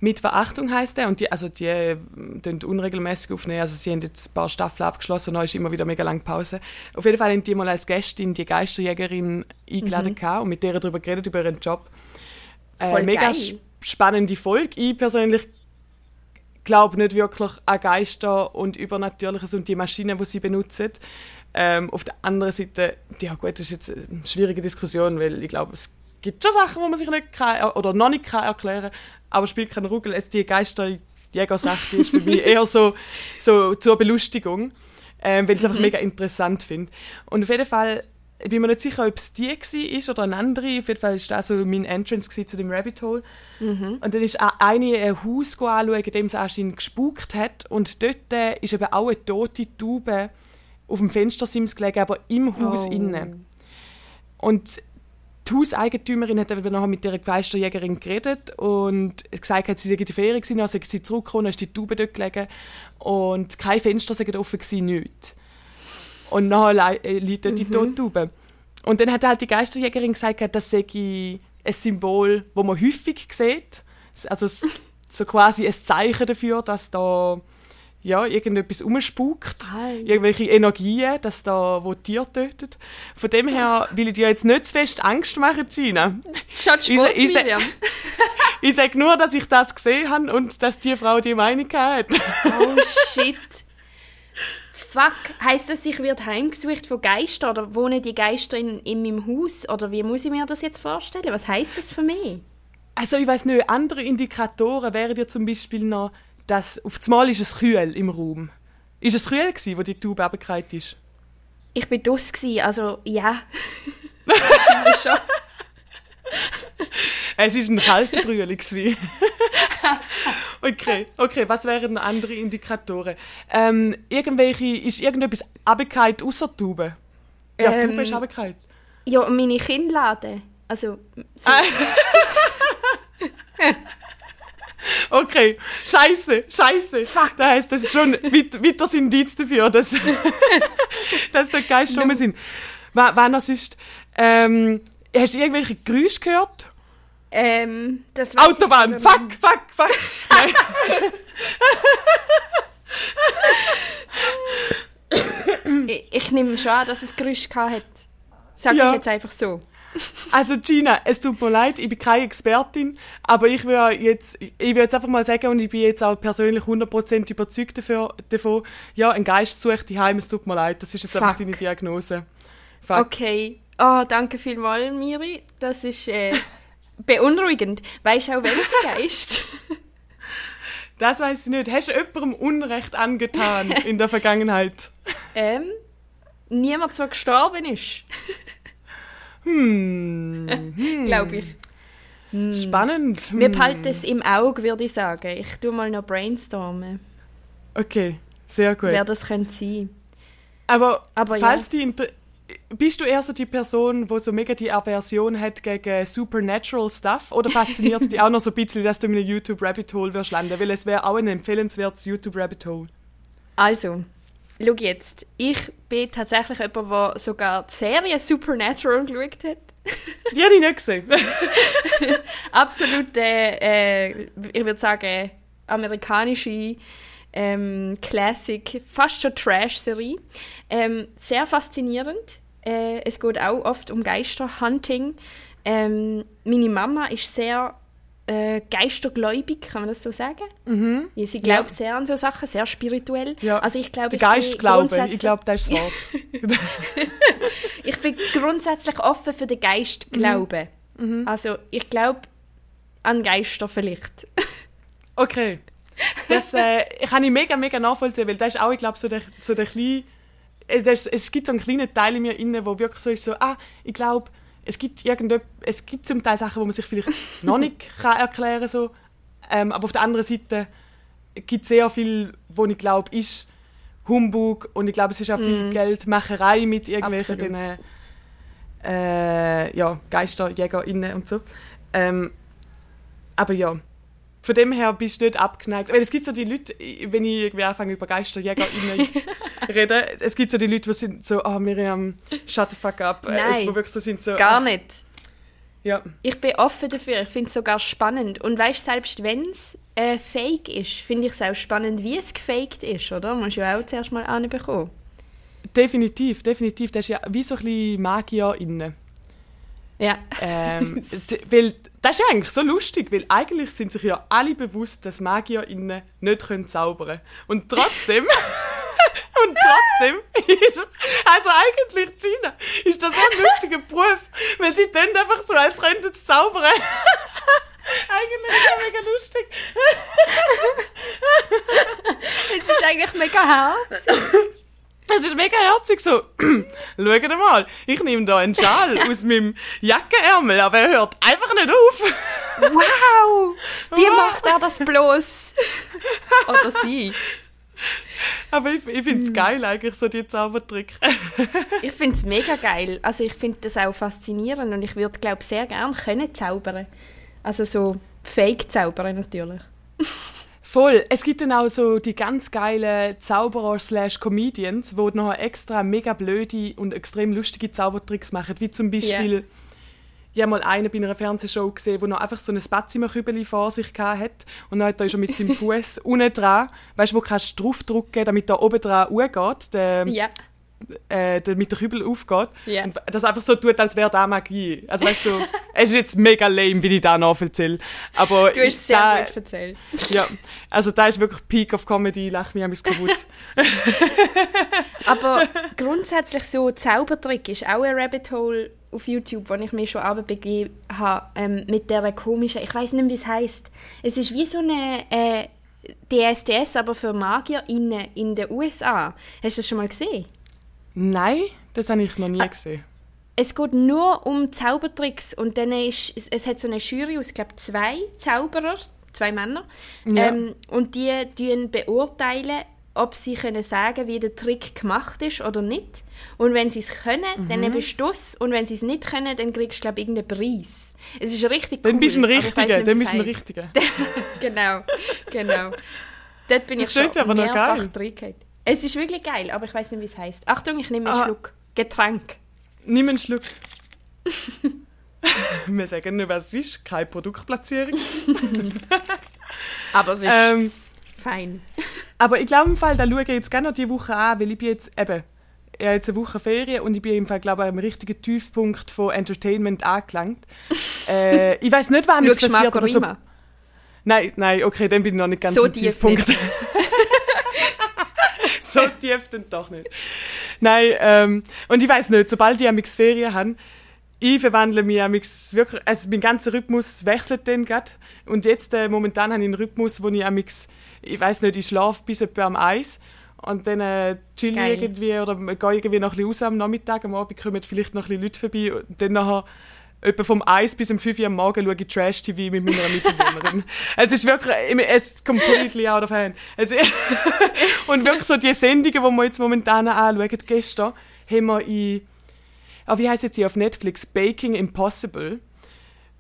Mit Verachtung heißt er und die, also die äh, tun unregelmäßig aufnehmen. Also sie haben jetzt ein paar Staffeln abgeschlossen und dann ist immer wieder mega lange Pause. Auf jeden Fall haben die mal als Gästin die Geisterjägerin eingeladen gehabt und mit der darüber geredet über ihren Job. Äh, Voll mega geil. sp- spannende Folge. Ich persönlich glaube nicht wirklich an Geister und Übernatürliches und die Maschinen, die sie benutzen. Ähm, auf der anderen Seite, ja gut, das ist jetzt eine schwierige Diskussion, weil ich glaube, es gibt schon Sachen, wo man sich nicht kann, oder noch nicht kann erklären aber spielt keine Ruggel. Es, die Geisterjäger-Sache ist für mich eher so, so zur Belustigung, ähm, weil ich es einfach mega interessant finde. Und auf jeden Fall ich bin mir nicht sicher, ob es die war oder eine andere. Auf jeden Fall war das so mein Entrance zu dem Rabbit Hole. Und dann ist eine ein Haus anschauen, in dem es anscheinend gespukt hat. Und dort äh, ist eben auch eine tote Taube auf dem Fenstersims gelegen, aber im Haus Oh. innen. Und die Hauseigentümerin hat eben nachher mit der Geisterjägerin geredet und gesagt, hat, sie sei in die Ferien gewesen, sei sie zurückgekommen, ist die Taube dort gelegen und kein Fenster sei offen gewesen, nichts. Und nachher äh, liegt dort die tote Taube. Und dann hat halt die Geisterjägerin gesagt, das sei ein Symbol, das man häufig sieht. Also so quasi ein Zeichen dafür, dass da ja, irgendetwas umspukt, Ei. irgendwelche Energien, dass da wo Tier tötet. Von dem her will ich dir jetzt nicht zu fest Angst machen, Gina. Sport, ist er- Miriam. Ich [laughs] sage nur, dass ich das gesehen habe und dass die Frau die Meinung hat. Oh shit. Fuck, heißt das, ich werde heimgesucht von Geistern oder wohnen die Geister in, in meinem Haus? Oder wie muss ich mir das jetzt vorstellen? Was heißt das für mich? Also ich weiß nicht, andere Indikatoren wären ja zum Beispiel noch, dass auf einmal ist es kühl im Raum. Ist es kühl gewesen, wo die Tube runtergefallen ist? Ich bin dus also ja. Schon. [laughs] Es ist ein kalter Frühling. [laughs] okay, okay, was wären andere Indikatoren? Ähm, irgendwelche, ist irgendetwas runtergefallen außer Tube? Ja, Ähm, Tube ist runtergefallen. Ja, meine Kinnlade. Also, so, [laughs] Okay, scheiße, scheiße. Fuck. Das heisst, das ist schon weit- weiteres Indiz dafür, dass, [laughs] dass dort Geister rum sind. Was noch sonst? Ähm, hast du irgendwelche Geräusche gehört? ähm, das ich Autobahn, fuck, fuck, fuck. Nein. [laughs] Ich, ich nehme schon an, dass es Geräusche gehabt hat. Sag Ja. ich jetzt einfach so. Also Gina, es tut mir leid, ich bin keine Expertin, aber ich will jetzt, ich will jetzt einfach mal sagen und ich bin jetzt auch persönlich 100% überzeugt dafür, davon, ja, ein Geist sucht die Heim, es tut mir leid, das ist jetzt einfach Fuck. deine Diagnose. Fuck. Okay. Oh, danke vielmals, Miri. Das ist äh, [laughs] beunruhigend. Weißt du auch, welcher [laughs] Geist? Das weiß ich nicht. Hast du jemandem Unrecht angetan in der [laughs] Vergangenheit? ähm, niemand, der gestorben ist. Hm, [laughs] Glaube ich. spannend. Wir Hm. behalten es im Auge, würde ich sagen. Ich tue mal noch brainstormen, Okay, sehr gut. wer das könnte sein. Aber, Aber ja. falls die inter bist du eher so die Person, die so mega die Aversion hat gegen supernatural Stuff? Oder fasziniert es dich [laughs] auch noch so ein bisschen, dass du in einem YouTube-Rabbit Hole wirst landen? Weil es wäre auch ein empfehlenswertes YouTube-Rabbit Hole. Also, schau jetzt. Ich bin tatsächlich jemand, der sogar die Serie Supernatural geschaut hat. Die habe ich nicht gesehen. [laughs] Absolut, äh, äh, ich würde sagen, amerikanische ähm, Classic, fast schon Trash-Serie. Ähm, sehr faszinierend. Äh, es geht auch oft um Geisterhunting. Ähm, meine Mama ist sehr äh, geistergläubig, kann man das so sagen? Ja, sie glaubt sehr an so Sachen, sehr spirituell. Ja. Also ich glaube, Der Geist glaube ich. glaube, das ist [laughs] das Wort. [laughs] Ich bin grundsätzlich offen für den Geist glauben. Also ich glaube an Geister vielleicht. [laughs] Okay. Das äh, kann ich mega, mega nachvollziehen, weil das ist auch, ich glaube, so der, so der kleine... Es, es gibt so einen kleinen Teil in mir inne, wo wirklich so ist, so, ah, ich glaube, es gibt es gibt zum Teil Sachen, wo man sich vielleicht [laughs] noch nicht kann erklären so. Ähm, aber auf der anderen Seite gibt es sehr viel, wo ich glaube, ist Humbug und ich glaube, es ist auch viel Geldmacherei mit irgendwelchen den, äh, ja, GeisterjägerInnen und so. Ähm, aber ja, von dem her bist du nicht abgeneigt. Weil es gibt so die Leute, wenn ich irgendwie anfange über GeisterjägerInnen [laughs] reden, es gibt so die Leute, die sind so, ah Miriam, shut the fuck up. Nein, wo wirklich so sind so, Gar ah, nicht. Ja, Ich bin offen dafür. Ich finde es sogar spannend. Und weißt selbst wenn es äh, fake ist, finde ich es auch spannend, wie es gefaked ist, oder? Musst du ja auch zuerst mal anbekommen. definitiv, definitiv. Das ist ja wie so ein bisschen Magier innen. Ja. Ähm, [laughs] weil das ist eigentlich so lustig, weil eigentlich sind sich ja alle bewusst, dass MagierInnen nicht können zaubern Und trotzdem, [laughs] und trotzdem ist, also eigentlich China, ist das so ein lustiger Beruf, weil sie tun einfach so, als könnten sie zaubern. [laughs] eigentlich ist das mega lustig. [laughs] Es ist eigentlich mega hart. Es ist mega herzig so. [clears throat] Schaut mal, ich nehme da einen Schal [laughs] aus meinem Jackenärmel, aber er hört einfach nicht auf. Wow! Wie Wow. macht er das bloß? Oder sie? Aber ich, ich finde es geil eigentlich, so die Zaubertrick. [laughs] Ich finde es mega geil. Also ich finde das auch faszinierend und ich würde, glaube sehr gerne können zaubern. Also so fake zaubern natürlich. [laughs] Voll. Es gibt dann auch so die ganz geilen Zauberer slash Comedians, die noch extra mega blöde und extrem lustige Zaubertricks machen. Wie zum Beispiel, ich habe mal einen bei einer Fernsehshow gesehen, der noch einfach so ein Spatzimmerkübeli vor sich hat und dann hat er schon mit seinem [laughs] Fuß unten dran, weißt du, wo kannst du draufdrücken, damit da oben dran hochgeht, der, Ja. Äh, mit der Kübel aufgeht. Ja. Und das einfach so tut, als wäre da Magie. Also weißt du, [laughs] es ist jetzt mega lame, wie ich da nacherzähle. Aber Du hast es sehr da, gut erzählt. Ja, also da ist wirklich Peak of Comedy, ich lache mich ein kaputt. [laughs] Aber grundsätzlich so Zaubertrick ist auch ein Rabbit Hole auf YouTube, wo ich mich schon begeben habe, ähm, mit der komischen, ich weiß nicht, wie es heißt. Es ist wie so eine äh, DSDS, aber für Magier in, in den USA. Hast du das schon mal gesehen? Nein, das habe ich noch nie gesehen. Es geht nur um Zaubertricks und dann ist, es, es hat so eine Jury aus, glaube zwei Zauberer, zwei Männer, Ja. ähm, und die tun beurteilen, ob sie können sagen, wie der Trick gemacht ist oder nicht. Und wenn sie es können, Mhm. dann bist du. Und wenn sie es nicht können, dann kriegst du, glaube irgendeinen Preis. Es ist richtig Dann cool. bist du ein Richtiger, nicht, dann bist du ein. Richtiger. [laughs] Genau, genau. Dort bin Das ich schon aber noch mehrfach geil. Es ist wirklich geil, aber ich weiß nicht, wie es heißt. Achtung, ich nehme einen Ah. Schluck Getränk. Nimm einen Schluck. [laughs] Wir sagen nur, was es ist, keine Produktplatzierung. [laughs] Aber es ist Ähm, fein. aber ich glaube im Fall, da schaue ich jetzt gerne noch diese Woche an, weil ich bin jetzt eben, ich habe jetzt eine Woche Ferien und ich bin im Fall, glaube ich, am richtigen Tiefpunkt von Entertainment angelangt. [laughs] äh, ich weiß nicht, wann du passiert, Marco aber so? Nein, nein, okay, dann bin ich noch nicht ganz So am tief Tiefpunkt. So [laughs] tief dann doch nicht. Nein, ähm, und ich weiß nicht, sobald ich amix Ferien habe, ich verwandle mich amix wirklich, also mein ganzer Rhythmus wechselt dann grad. Und jetzt, äh, momentan habe ich einen Rhythmus, wo ich amix, ich weiß nicht, ich schlafe bis etwa am Eis. Und dann äh, chill irgendwie oder gehe irgendwie noch ein bisschen raus am Nachmittag. Am Abend kommen vielleicht noch ein bisschen Leute vorbei. Und dann nachher etwa vom 1 bis um 5 Uhr am Morgen schaue ich Trash-TV mit meiner Mitbewohnerin. [laughs] es ist wirklich, es ist completely out of hand. Es, [laughs] und wirklich so die Sendungen, die wir jetzt momentan anschauen, gestern haben wir in, ah, wie heisst jetzt sie auf Netflix, Baking Impossible.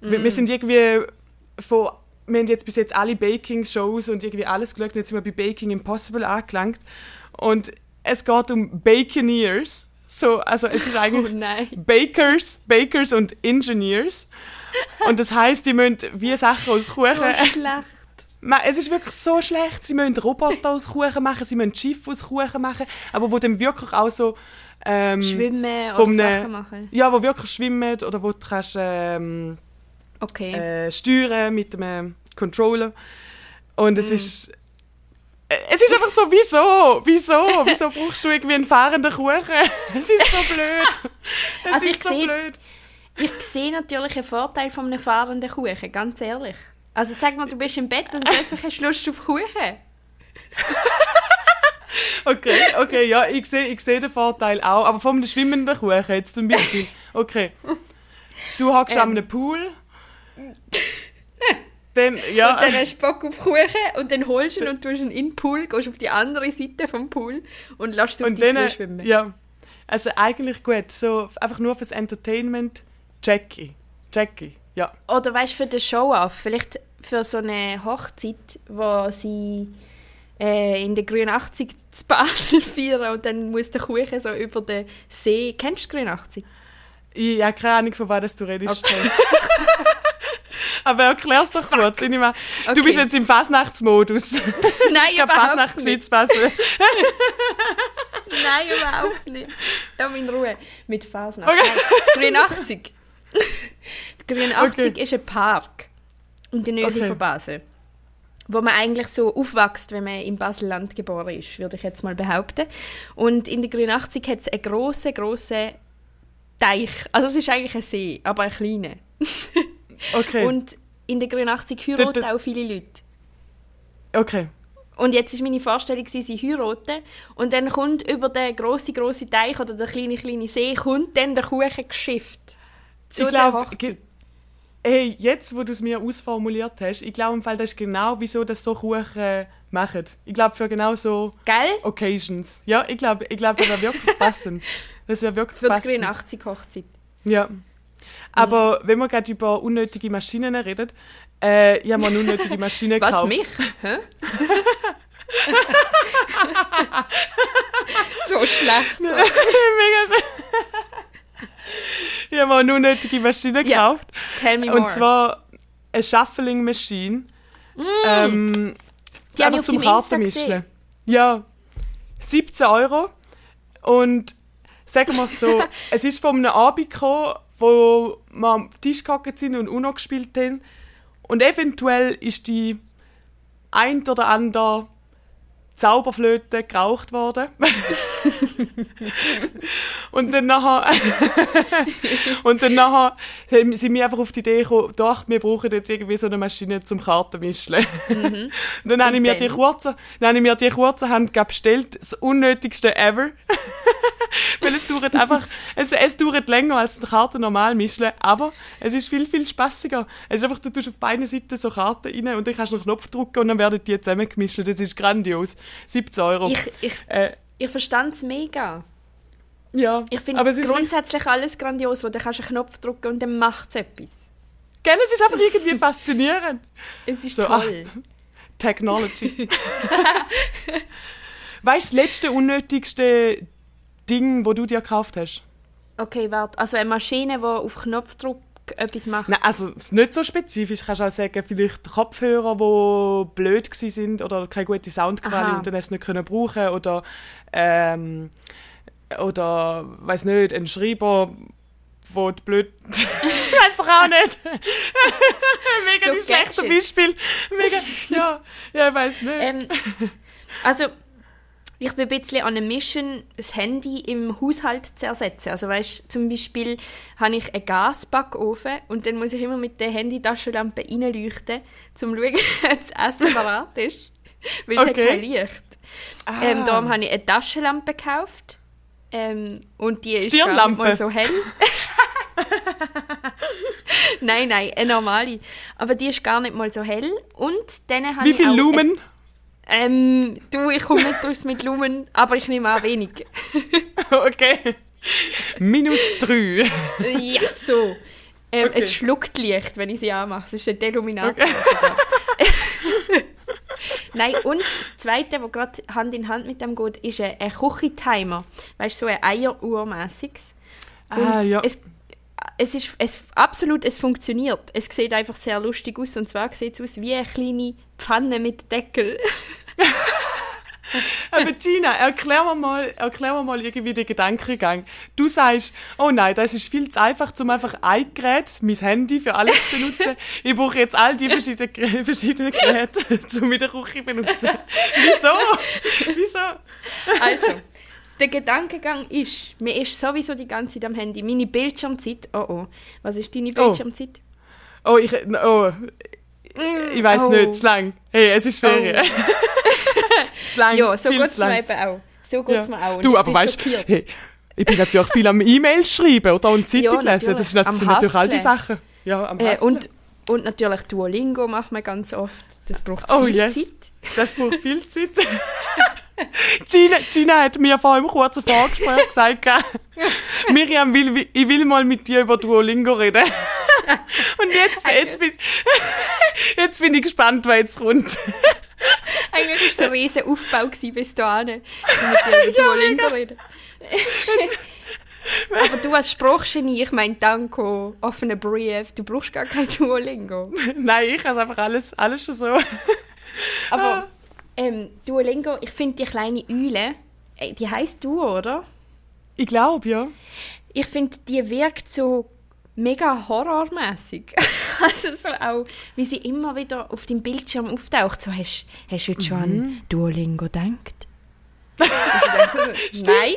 Wir, wir sind irgendwie von, wir haben jetzt bis jetzt alle Baking-Shows und irgendwie alles geschaut jetzt sind wir bei Baking Impossible angelangt. Und es geht um Baconeers. So, also es ist [laughs] Oh eigentlich nein. Bakers, Bakers und Engineers. Und das heißt, die müssen wie Sachen aus Kuchen. So schlecht. Es ist wirklich so schlecht. Sie müssen Roboter aus Kuchen machen, sie müssen Schiffe aus Kuchen machen, aber wo dann wirklich auch so ähm, Schwimmen oder ne- Sachen machen. ja, wo wirklich schwimmen oder wo du kannst ähm, Okay. äh, steuern mit einem Controller. Und Mm. es ist äh, es ist einfach so, wieso? Wieso? Wieso brauchst du irgendwie einen fahrenden Kuchen? [laughs] Es ist so blöd. Es Also ich ist so seh- blöd. Ich sehe natürlich einen Vorteil von einem fahrenden Kuchen, ganz ehrlich. Also sag mal, du bist im Bett und plötzlich hast du Lust auf Kuchen. [laughs] Okay, okay, ja, ich sehe ich seh den Vorteil auch. Aber vom schwimmenden Kuchen jetzt zum Beispiel. Okay. Du hockst an Ähm. einem Pool. [laughs] Dann, ja. Und dann hast du Bock auf Kuchen und dann holst du ihn und tust ihn in den Pool, gehst auf die andere Seite vom Pool und lässt ihn auf und dich dann, zuschwimmen. ja. Also eigentlich gut, so einfach nur fürs Entertainment. Jackie. Jackie, ja. Oder weißt du, für den Show-Off, vielleicht für so eine Hochzeit, wo sie äh, in der 83 [laughs] zu Basel feiern und dann muss der Kuchen so über den See. Kennst du 83? Ich habe keine Ahnung, von was du redest. Okay. [laughs] [laughs] Aber erklär's doch kurz. Ich an, Okay. Du bist jetzt im Fasnachtsmodus. [laughs] Nein, ich habe Fasnacht nicht. [laughs] Nein, überhaupt nicht. Da in Ruhe. Mit Fasnacht. Okay. Nein, 83. 83 Okay. ist ein Park in der Nähe Okay. von Basel. Wo man eigentlich so aufwächst, wenn man im Baselland geboren ist, würde ich jetzt mal behaupten. Und in der 83 hat es einen grossen, grossen Teich. Also es ist eigentlich ein See, aber ein kleiner. Okay, Und in der 83 heiraten auch viele Leute. okay. Und jetzt ist meine Vorstellung, sie heiraten. Und dann kommt über den grossen, grossen Teich oder den kleinen, kleinen See, kommt dann der Kuchen geschifft. Zu ich Hochzeit. hey, jetzt, wo du es mir ausformuliert hast, ich glaube im Fall, das ist genau, wieso das so Kuchen äh, machen. Ich glaube, für genau so Gell? Occasions. Ja, ich glaube, ich glaube, das wäre wirklich [laughs] passend. Das wäre wirklich Für die passend. 83 Hochzeit. Ja. Aber wenn wir gerade über unnötige Maschinen reden, äh, ich habe mir eine unnötige Maschine [laughs] Was, gekauft. mich? Hä? [laughs] so schlecht. So. [laughs] Mega. ich habe mir eine unnötige Maschine gekauft. Tell me more. Und zwar eine Shuffling Machine. Ähm, Die einfach zum Kartenmischen. gesehen. Ja. 17 Euro. Und sagen wir es so, es ist von einem Abend gekommen, wo wir am Tisch gehockt sind und UNO gespielt haben. Und eventuell ist die ein oder andere Zauberflöte geraucht worden. und dann nachher, [laughs] und dann nachher sind wir einfach auf die Idee gekommen, doch, wir brauchen jetzt irgendwie so eine Maschine zum Kartenmischen. Mhm. [laughs] dann habe ich mir die kurze, dann habe ich mir die kurze Hand bestellt, das unnötigste ever. [laughs] Weil es dauert einfach, es, es dauert länger als eine Karte normal mischen, aber es ist viel, viel spaßiger. Es ist einfach, du tust auf beiden Seiten so Karten rein und dann kannst du einen Knopf drücken und dann werden die zusammengemischt. Das ist grandios. 17 Euro. Ich, ich, äh, ich verstand es mega. Ja, ich finde grundsätzlich alles grandios, wo du kannst einen Knopf drücken und dann macht es etwas. Gell, es ist einfach irgendwie faszinierend. Es ist so, toll. Ach, Technology. [laughs] weißt du, das letzte unnötigste Ding, wo du dir gekauft hast? Okay, warte. Also eine Maschine, die auf Knopfdruck etwas macht? Nein, also nicht so spezifisch. Kannst auch sagen, vielleicht Kopfhörer, die blöd sind oder keine gute Soundqualität und dann es nicht können brauchen oder ähm, oder weiß nicht, ein Schreiber, wo die blöd [laughs] weiß doch auch nicht. [laughs] Mega so die schlechte Beispiel. Mega, ja, ja, ich weiß nicht. Ähm, also ich bin ein bisschen an einer Mission, das Handy im Haushalt zu ersetzen. Also weißt, zum Beispiel habe ich einen Gasbackofen und dann muss ich immer mit der Handytaschenlampe reinleuchten, um zu schauen, [laughs] ob das Essen parat ist. Weil es okay. hat kein Licht. Ah. Ähm, darum habe ich eine Taschenlampe gekauft. Ähm, und die ist gar nicht mal so hell. [laughs] nein, nein, eine normale. Aber die ist gar nicht mal so hell. Und dann habe Wie viel Lumen? Ähm, du, ich komme nicht raus mit Lumen, aber ich nehme auch wenig. [laughs] okay. Minus drei. ja, so. Ähm, okay. Es schluckt Licht, wenn ich sie anmache. Es ist ein Deluminator. Okay. [laughs] Nein, und das Zweite, was gerade Hand in Hand mit dem geht, ist ein, ein Küchentimer. Weißt du, so ein Eieruhrmäßiges. Ah, ja. Es, es ist es, absolut, es funktioniert. Es sieht einfach sehr lustig aus. Und zwar sieht es aus wie eine kleine Pfanne mit Deckel. [laughs] Aber Gina, erklär mir, mal, erklär mir mal irgendwie den Gedankengang. Du sagst, oh nein, das ist viel zu einfach, um einfach ein Gerät, mein Handy, für alles zu benutzen. [laughs] Ich brauche jetzt all die verschiedenen, verschiedenen Geräte, [laughs] um in der Küche zu benutzen. Wieso? Wieso? Also, der Gedankengang ist, mir ist sowieso die ganze Zeit am Handy. Meine Bildschirmzeit, oh oh, was ist deine oh. Bildschirmzeit? Oh, oh ich, oh, ich weiß oh. nicht, zu lang. Hey, es ist Ferien. Oh. [laughs] lang, ja, so geht es mir eben auch. So geht es ja. mir auch. du, aber weißt du, hey, ich bin natürlich viel am E-Mails schreiben oder an Zeitung ja, lesen. Das sind, sind natürlich all die Sachen. Ja, am äh, und, und natürlich Duolingo macht man ganz oft. Das braucht oh, viel yes. Zeit. Das braucht viel [laughs] Zeit. Gina, Gina hat mir vor einem kurzen Vorgespräch gesagt, [laughs] Miriam, will, ich will mal mit dir über Duolingo reden. [laughs] Und jetzt, jetzt, bin, [laughs] jetzt bin ich gespannt, was jetzt kommt. Eigentlich war es ein riesiger Aufbau bis dahin, dir [laughs] über Duolingo reden. Aber du als Sprachgenie, ich meine, danke, offener Brief, du brauchst gar kein Duolingo. Nein, ich habe einfach alles, alles schon so. Aber ähm, Duolingo, ich finde die kleine Eule, äh, die heißt Duo, oder? Ich glaube, ja. Ich finde, die wirkt so mega horrormäßig. [laughs] also so auch, wie sie immer wieder auf dem Bildschirm auftaucht. So, hast, hast du jetzt schon mhm. an Duolingo gedacht? so, Nein.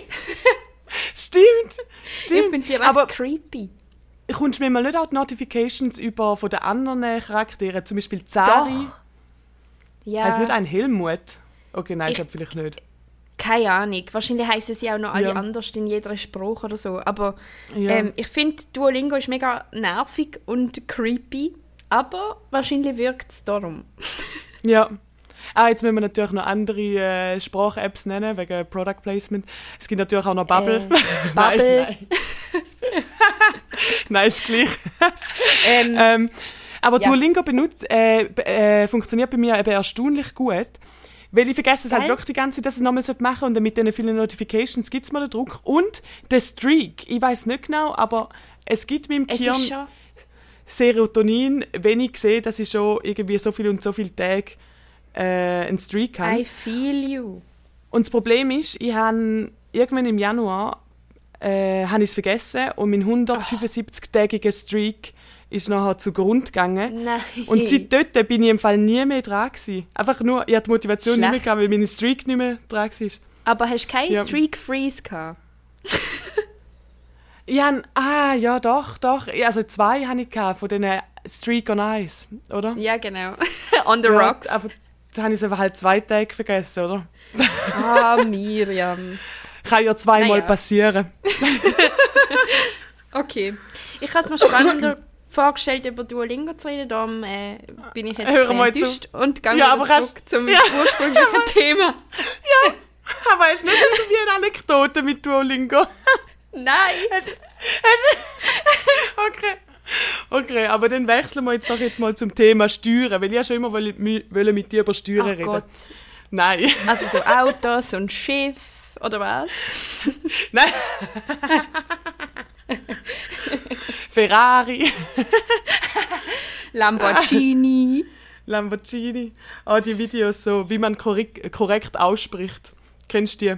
Stimmt, [laughs] stimmt. Ich finde die aber creepy. Kommst du mir mal nicht auch die Notifications über von den anderen Charakteren, zum Beispiel Zari? Ja. Heißt nicht ein Helmut? Okay, nein, ich, das vielleicht nicht. Keine Ahnung. Wahrscheinlich heißen sie auch noch alle ja. anders in jeder Sprache oder so. Aber ja. ähm, ich finde, Duolingo ist mega nervig und creepy. Aber wahrscheinlich wirkt es darum. [laughs] ja. Ah, jetzt müssen wir natürlich noch andere äh, Sprach-Apps nennen, wegen Product Placement. Es gibt natürlich auch noch Bubble. Äh, [laughs] Bubble. nein, nein. [laughs] nein, ist gleich. ähm, ähm, aber ja. Duolingo benutzt, äh, äh, funktioniert bei mir eben erstaunlich gut. Weil ich vergesse es halt wirklich die ganze Zeit, dass ich es nochmal machen sollte. Und mit den vielen Notifications gibt es mir den Druck. Und der Streak, ich weiß nicht genau, aber es gibt meinem Gehirn Serotonin, wenn ich sehe, dass ich schon irgendwie so viel und so viele Tage äh, einen Streak habe. I feel you. Und das Problem ist, ich habe irgendwann im Januar äh, habe ich es vergessen und mein 175-tägiger Streak ist nachher zugrunde gegangen. Nein. Und seit dort bin ich im Fall nie mehr dran gewesen. Einfach nur, ich hatte die Motivation nicht mehr Schlecht. gehabt, weil meine Streak nicht mehr dran war. Aber hast du keinen Ja. Streak Freeze gehabt? [laughs] Habe, ah, ja, doch, doch. Ja, Also zwei hatte ich gehabt, von diesen Streak on Ice, oder? Ja, genau. [laughs] On the Ja, rocks. Aber da habe ich es einfach halt zwei Tage vergessen, oder? Ah, [laughs] Miriam. Kann ja zweimal Naja. passieren. Okay. Ich habe es mir spannender vorgestellt, über Duolingo zu reden. Darum äh, bin ich jetzt Hör mal enttäuscht und gehe Ja, aber zurück zum Ja. ursprünglichen [laughs] Thema. Aber hast du nicht irgendwie eine Anekdote mit Duolingo? Nein! [laughs] [laughs] Okay. Okay, aber dann wechseln wir jetzt doch jetzt mal zum Thema Steuern, weil ich ja schon immer wollte mit dir über Steuern Ach reden. Gott. Nein. Also so Autos und Schiff oder was? Nein. Ferrari, [laughs] Lamborghini. [laughs] Lamborghini. Ah, die Videos so, wie man korrekt, korrekt ausspricht. Kennst du die?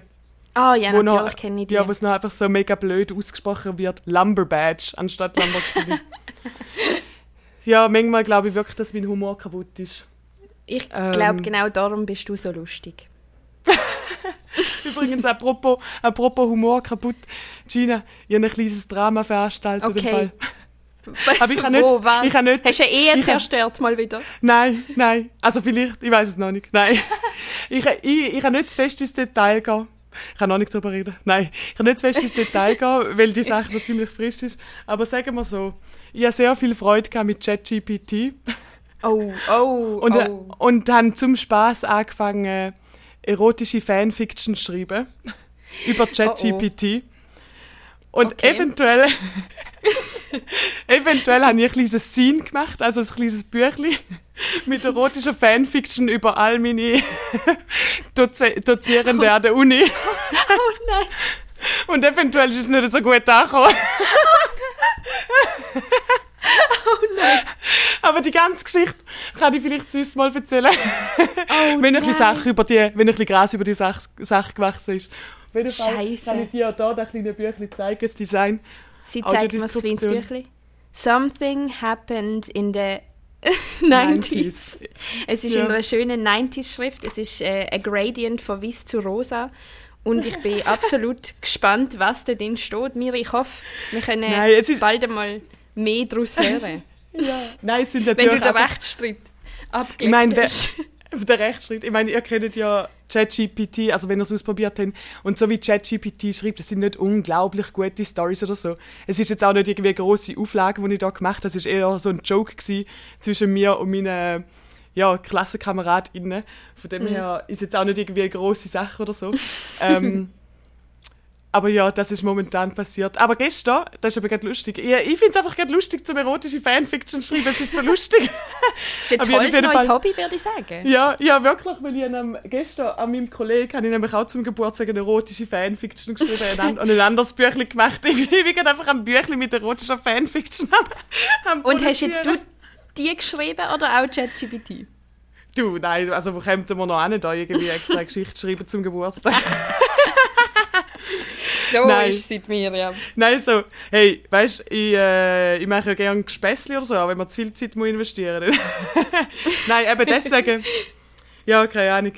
Ah ja, Wo natürlich kenne ich die. Ja, wo es noch einfach so mega blöd ausgesprochen wird. Lumber Badge anstatt Lamborghini. [laughs] ja, manchmal glaube ich wirklich, dass mein Humor kaputt ist. ich ähm, glaube, genau darum bist du so lustig. [laughs] Übrigens, apropos, apropos Humor kaputt. Gina, ich habe ein kleines Drama veranstaltet. Okay. Fall. [laughs] Aber ich kann nicht- Wo, was? ich kann nicht- Hast du eine Ehe zerstört mal wieder? Nein, nein. Also vielleicht, ich weiß es noch nicht. Nein. [laughs] ich, ich, ich kann nicht zu fest ins Detail gehen. Ich kann noch nicht darüber reden. Nein, ich kann nicht zu fest ins Detail gehen, weil die Sache noch ziemlich frisch ist. Aber sagen wir so, ich habe sehr viel Freude mit ChatGPT Oh, oh, und, oh. und habe zum Spaß angefangen, erotische Fanfiction schreiben [laughs] über ChatGPT. Und Okay. eventuell, [laughs] eventuell habe ich ein kleines Scene gemacht, also ein kleines Büchlein mit erotischer Fanfiction über all meine [laughs] Doze Dozierenden an der Uni. Oh nein. Und eventuell ist es nicht so gut angekommen. Aber die ganze Geschichte kann ich vielleicht sonst mal erzählen. Oh wenn ein bisschen nein. Sache über die, wenn ein bisschen Gras über die Sache, Sache gewachsen ist. Auf jeden Fall Scheisse. kann ich dir hier das kleine Büchlein zeigen, das Design. Sie zeigt mir ein kleines. Büchlein. Something happened in the [laughs] 90s. Es ist Ja. in einer schönen 90s-Schrift. Es ist äh, ein Gradient von weiß zu rosa. Und ich bin [laughs] absolut gespannt, was da drin steht. Mir, ich hoffe, wir können Nein, bald einmal mehr daraus hören. [laughs] Ja. Nein, es sind Wenn du natürlich den einfach- Rechtsstreit abgelegt Ich meine, wer- hast. [laughs] der Rechtsschritt. Ich meine, ihr kennt ja ChatGPT, also wenn ihr es ausprobiert habt. Und so wie ChatGPT schreibt, das sind nicht unglaublich gute Stories oder so. Es ist jetzt auch nicht irgendwie eine grosse Auflage, die ich da gemacht habe. Es war eher so ein Joke gewesen zwischen mir und meinen ja, KlassenkameradInnen. Von dem her ist jetzt auch nicht irgendwie eine grosse Sache oder so. ähm, [laughs] aber ja, das ist momentan passiert. Aber gestern, das ist aber gerade lustig. Ich, ich finde es einfach gerade lustig, zum erotische Fanfiction zu schreiben. Es ist so lustig. Das [laughs] ist ein [laughs] tolles neues Fall- Hobby, würde ich sagen. Ja, ja, wirklich, weil ich am, gestern an meinem Kollegen habe ich nämlich auch zum Geburtstag eine erotische Fanfiction geschrieben und ein anderes Büchlein gemacht. [laughs] Ich bin gerade einfach ein Büchlein mit erotischer Fanfiction am, am Und hast jetzt du die geschrieben oder auch ChatGPT? Du, nein, also wo kommt man noch hin, da irgendwie extra eine Geschichte schreiben zum Geburtstag? So Nein. ist es seit Miriam. nein, so, hey, weißt du, ich, äh, ich mache ja gerne Gespässli oder so, aber wenn man zu viel Zeit muss investieren muss. [laughs] nein, eben deswegen, ja, keine Ahnung.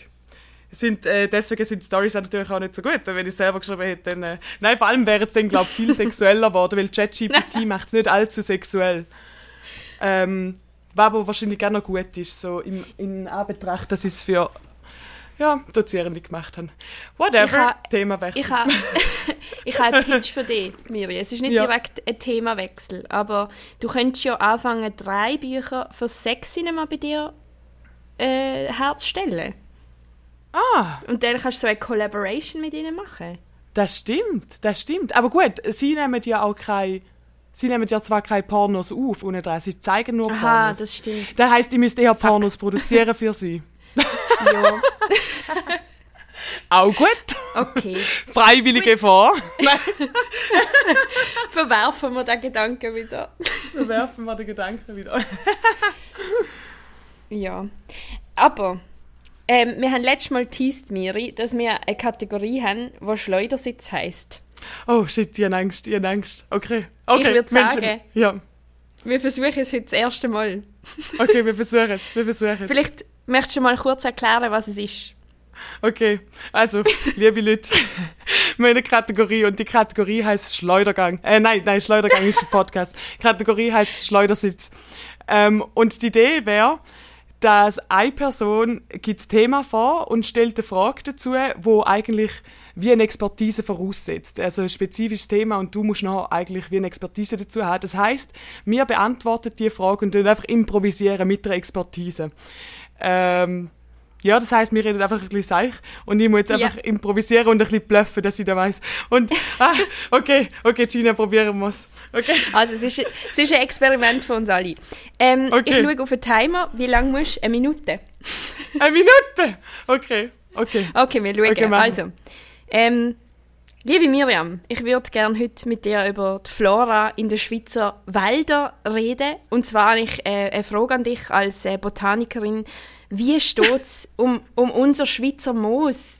Sind, äh, deswegen sind Storys natürlich auch nicht so gut. Wenn ich selber geschrieben hätte, dann. Äh, nein, vor allem wäre es dann, glaube ich, viel [laughs] sexueller geworden, weil ChatGPT macht es nicht allzu sexuell. Ähm, was aber wahrscheinlich gerne noch gut ist, so im, in Anbetracht, dass es für ja, Dozierende gemacht habe. Whatever, Ich Themawechsel. Ich habe [laughs] ich ha einen [laughs] Pitch für dich, Miri. Es ist nicht Ja. direkt ein Themawechsel, aber du könntest ja anfangen, drei Bücher für Sexcinema bei dir äh, herzustellen. ah, Und dann kannst du so eine Collaboration mit ihnen machen. das stimmt, das stimmt. Aber gut, sie nehmen ja auch keine, sie nehmen ja zwar keine Pornos auf, ohne dran, sie zeigen nur Pornos. Aha, das stimmt. Das heisst, ich müsste eher Pornos produzieren für sie. Ja, [laughs] Auch gut. okay. Freiwillige vor. [laughs] Nein, Verwerfen wir den Gedanken wieder. wir werfen mal den Gedanken wieder. Ja. Aber ähm, wir haben letztes Mal teased, Miri, dass wir eine Kategorie haben, die Schleudersitz heisst. Oh shit, ich habe Angst, ich habe Angst. Okay, okay. würd Menschen- sagen- Ja, Wir versuchen es heute das erste Mal. okay, wir versuchen es, wir versuchen es. Vielleicht möchtest du mal kurz erklären, was es ist. Okay, also, liebe Leute, wir haben eine Kategorie und die Kategorie heißt Schleudergang. Äh, nein, nein, Schleudergang ist ein Podcast. Kategorie heißt Schleudersitz. Ähm, und die Idee wäre, dass eine Person gibt Thema vor und stellt eine Frage dazu, wo eigentlich wie eine Expertise voraussetzt. Also ein spezifisches Thema und du musst noch eigentlich wie eine Expertise dazu haben. Das heißt, wir beantworten die Frage und dann einfach improvisieren mit der Expertise. Ähm, ja, das heißt, wir reden einfach ein bisschen seich und ich muss jetzt Ja. einfach improvisieren und ein bisschen bluffen, dass ich da weiss. Und, [laughs] ah, okay, okay, Gina, probieren wir's. Okay. Also es ist, es ist ein Experiment für uns alle. Ähm, Okay. Ich schaue auf den Timer. Wie lange musst du? Eine Minute? Eine Minute! Okay, okay. Okay, wir schauen. Okay, wir. also, ähm, liebe Miriam, ich würde gerne heute mit dir über die Flora in den Schweizer Wäldern reden. Und zwar habe ich äh, eine Frage an dich als äh, Botanikerin. Wie steht es um, um unser Schweizer Moos?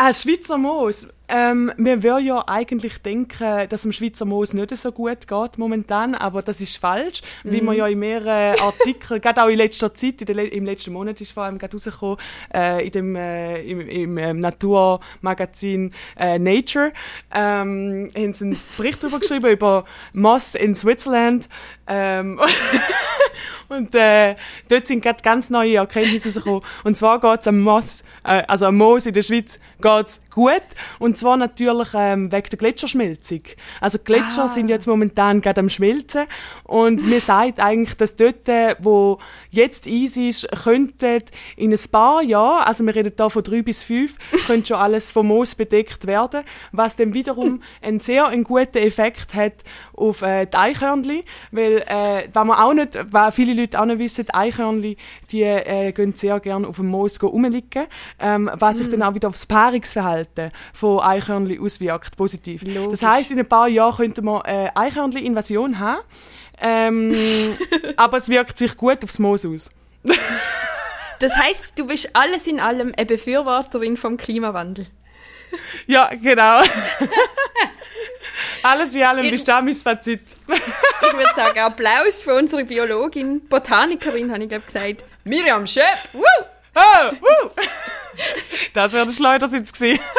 Ah, Schweizer Moos. Ähm, wir würden ja eigentlich denken, dass dem Schweizer Moos nicht so gut geht momentan, aber das ist falsch, wie man ja in mehreren [laughs] Artikeln, gerade auch in letzter Zeit, in le- im letzten Monat ist vor allem gerade rausgekommen, äh, in dem, äh, im, im ähm, Naturmagazin äh, Nature, ähm, haben sie einen Bericht darüber [laughs] geschrieben, über Moss in Switzerland. Ähm, [laughs] Und äh, dort sind gerade ganz neue Erkenntnisse rausgekommen. Und zwar geht es am Moos, äh, also am Moos in der Schweiz geht's gut. Und zwar natürlich ähm, wegen der Gletscherschmelzung. Also die Gletscher Ah. sind jetzt momentan gerade am Schmelzen. Und [laughs] mir sagt eigentlich, dass dort, äh, wo jetzt Eis ist, könnte in ein paar Jahren, also wir reden da von drei bis fünf, [laughs] könnte schon alles vom Moos bedeckt werden, was dann wiederum [laughs] einen sehr einen guten Effekt hat auf äh, die Eichhörnchen, weil äh, was man auch nicht, was viele Leute auch nicht wissen, die Eichhörnchen, die äh, gehen sehr gerne auf dem Moos rumliegen, ähm, was sich dann auch wieder aufs Paarungsverhalten von Eichhörnchen auswirkt, positiv. Logisch. Das heißt, in ein paar Jahren könnte man äh, Eichhörnchen-Invasion haben, ähm, [laughs] aber es wirkt sich gut aufs Moos aus. [laughs] Das heißt, du bist alles in allem eine Befürworterin vom Klimawandel. [laughs] Ja, genau. Alles in allem ist das mein Fazit. Ich würde sagen, Applaus für unsere Biologin, Botanikerin, habe ich glaube gesagt. Miriam Schöp. Woo! Oh, woo. [laughs] Das wäre der Schleudersitz gewesen. [laughs]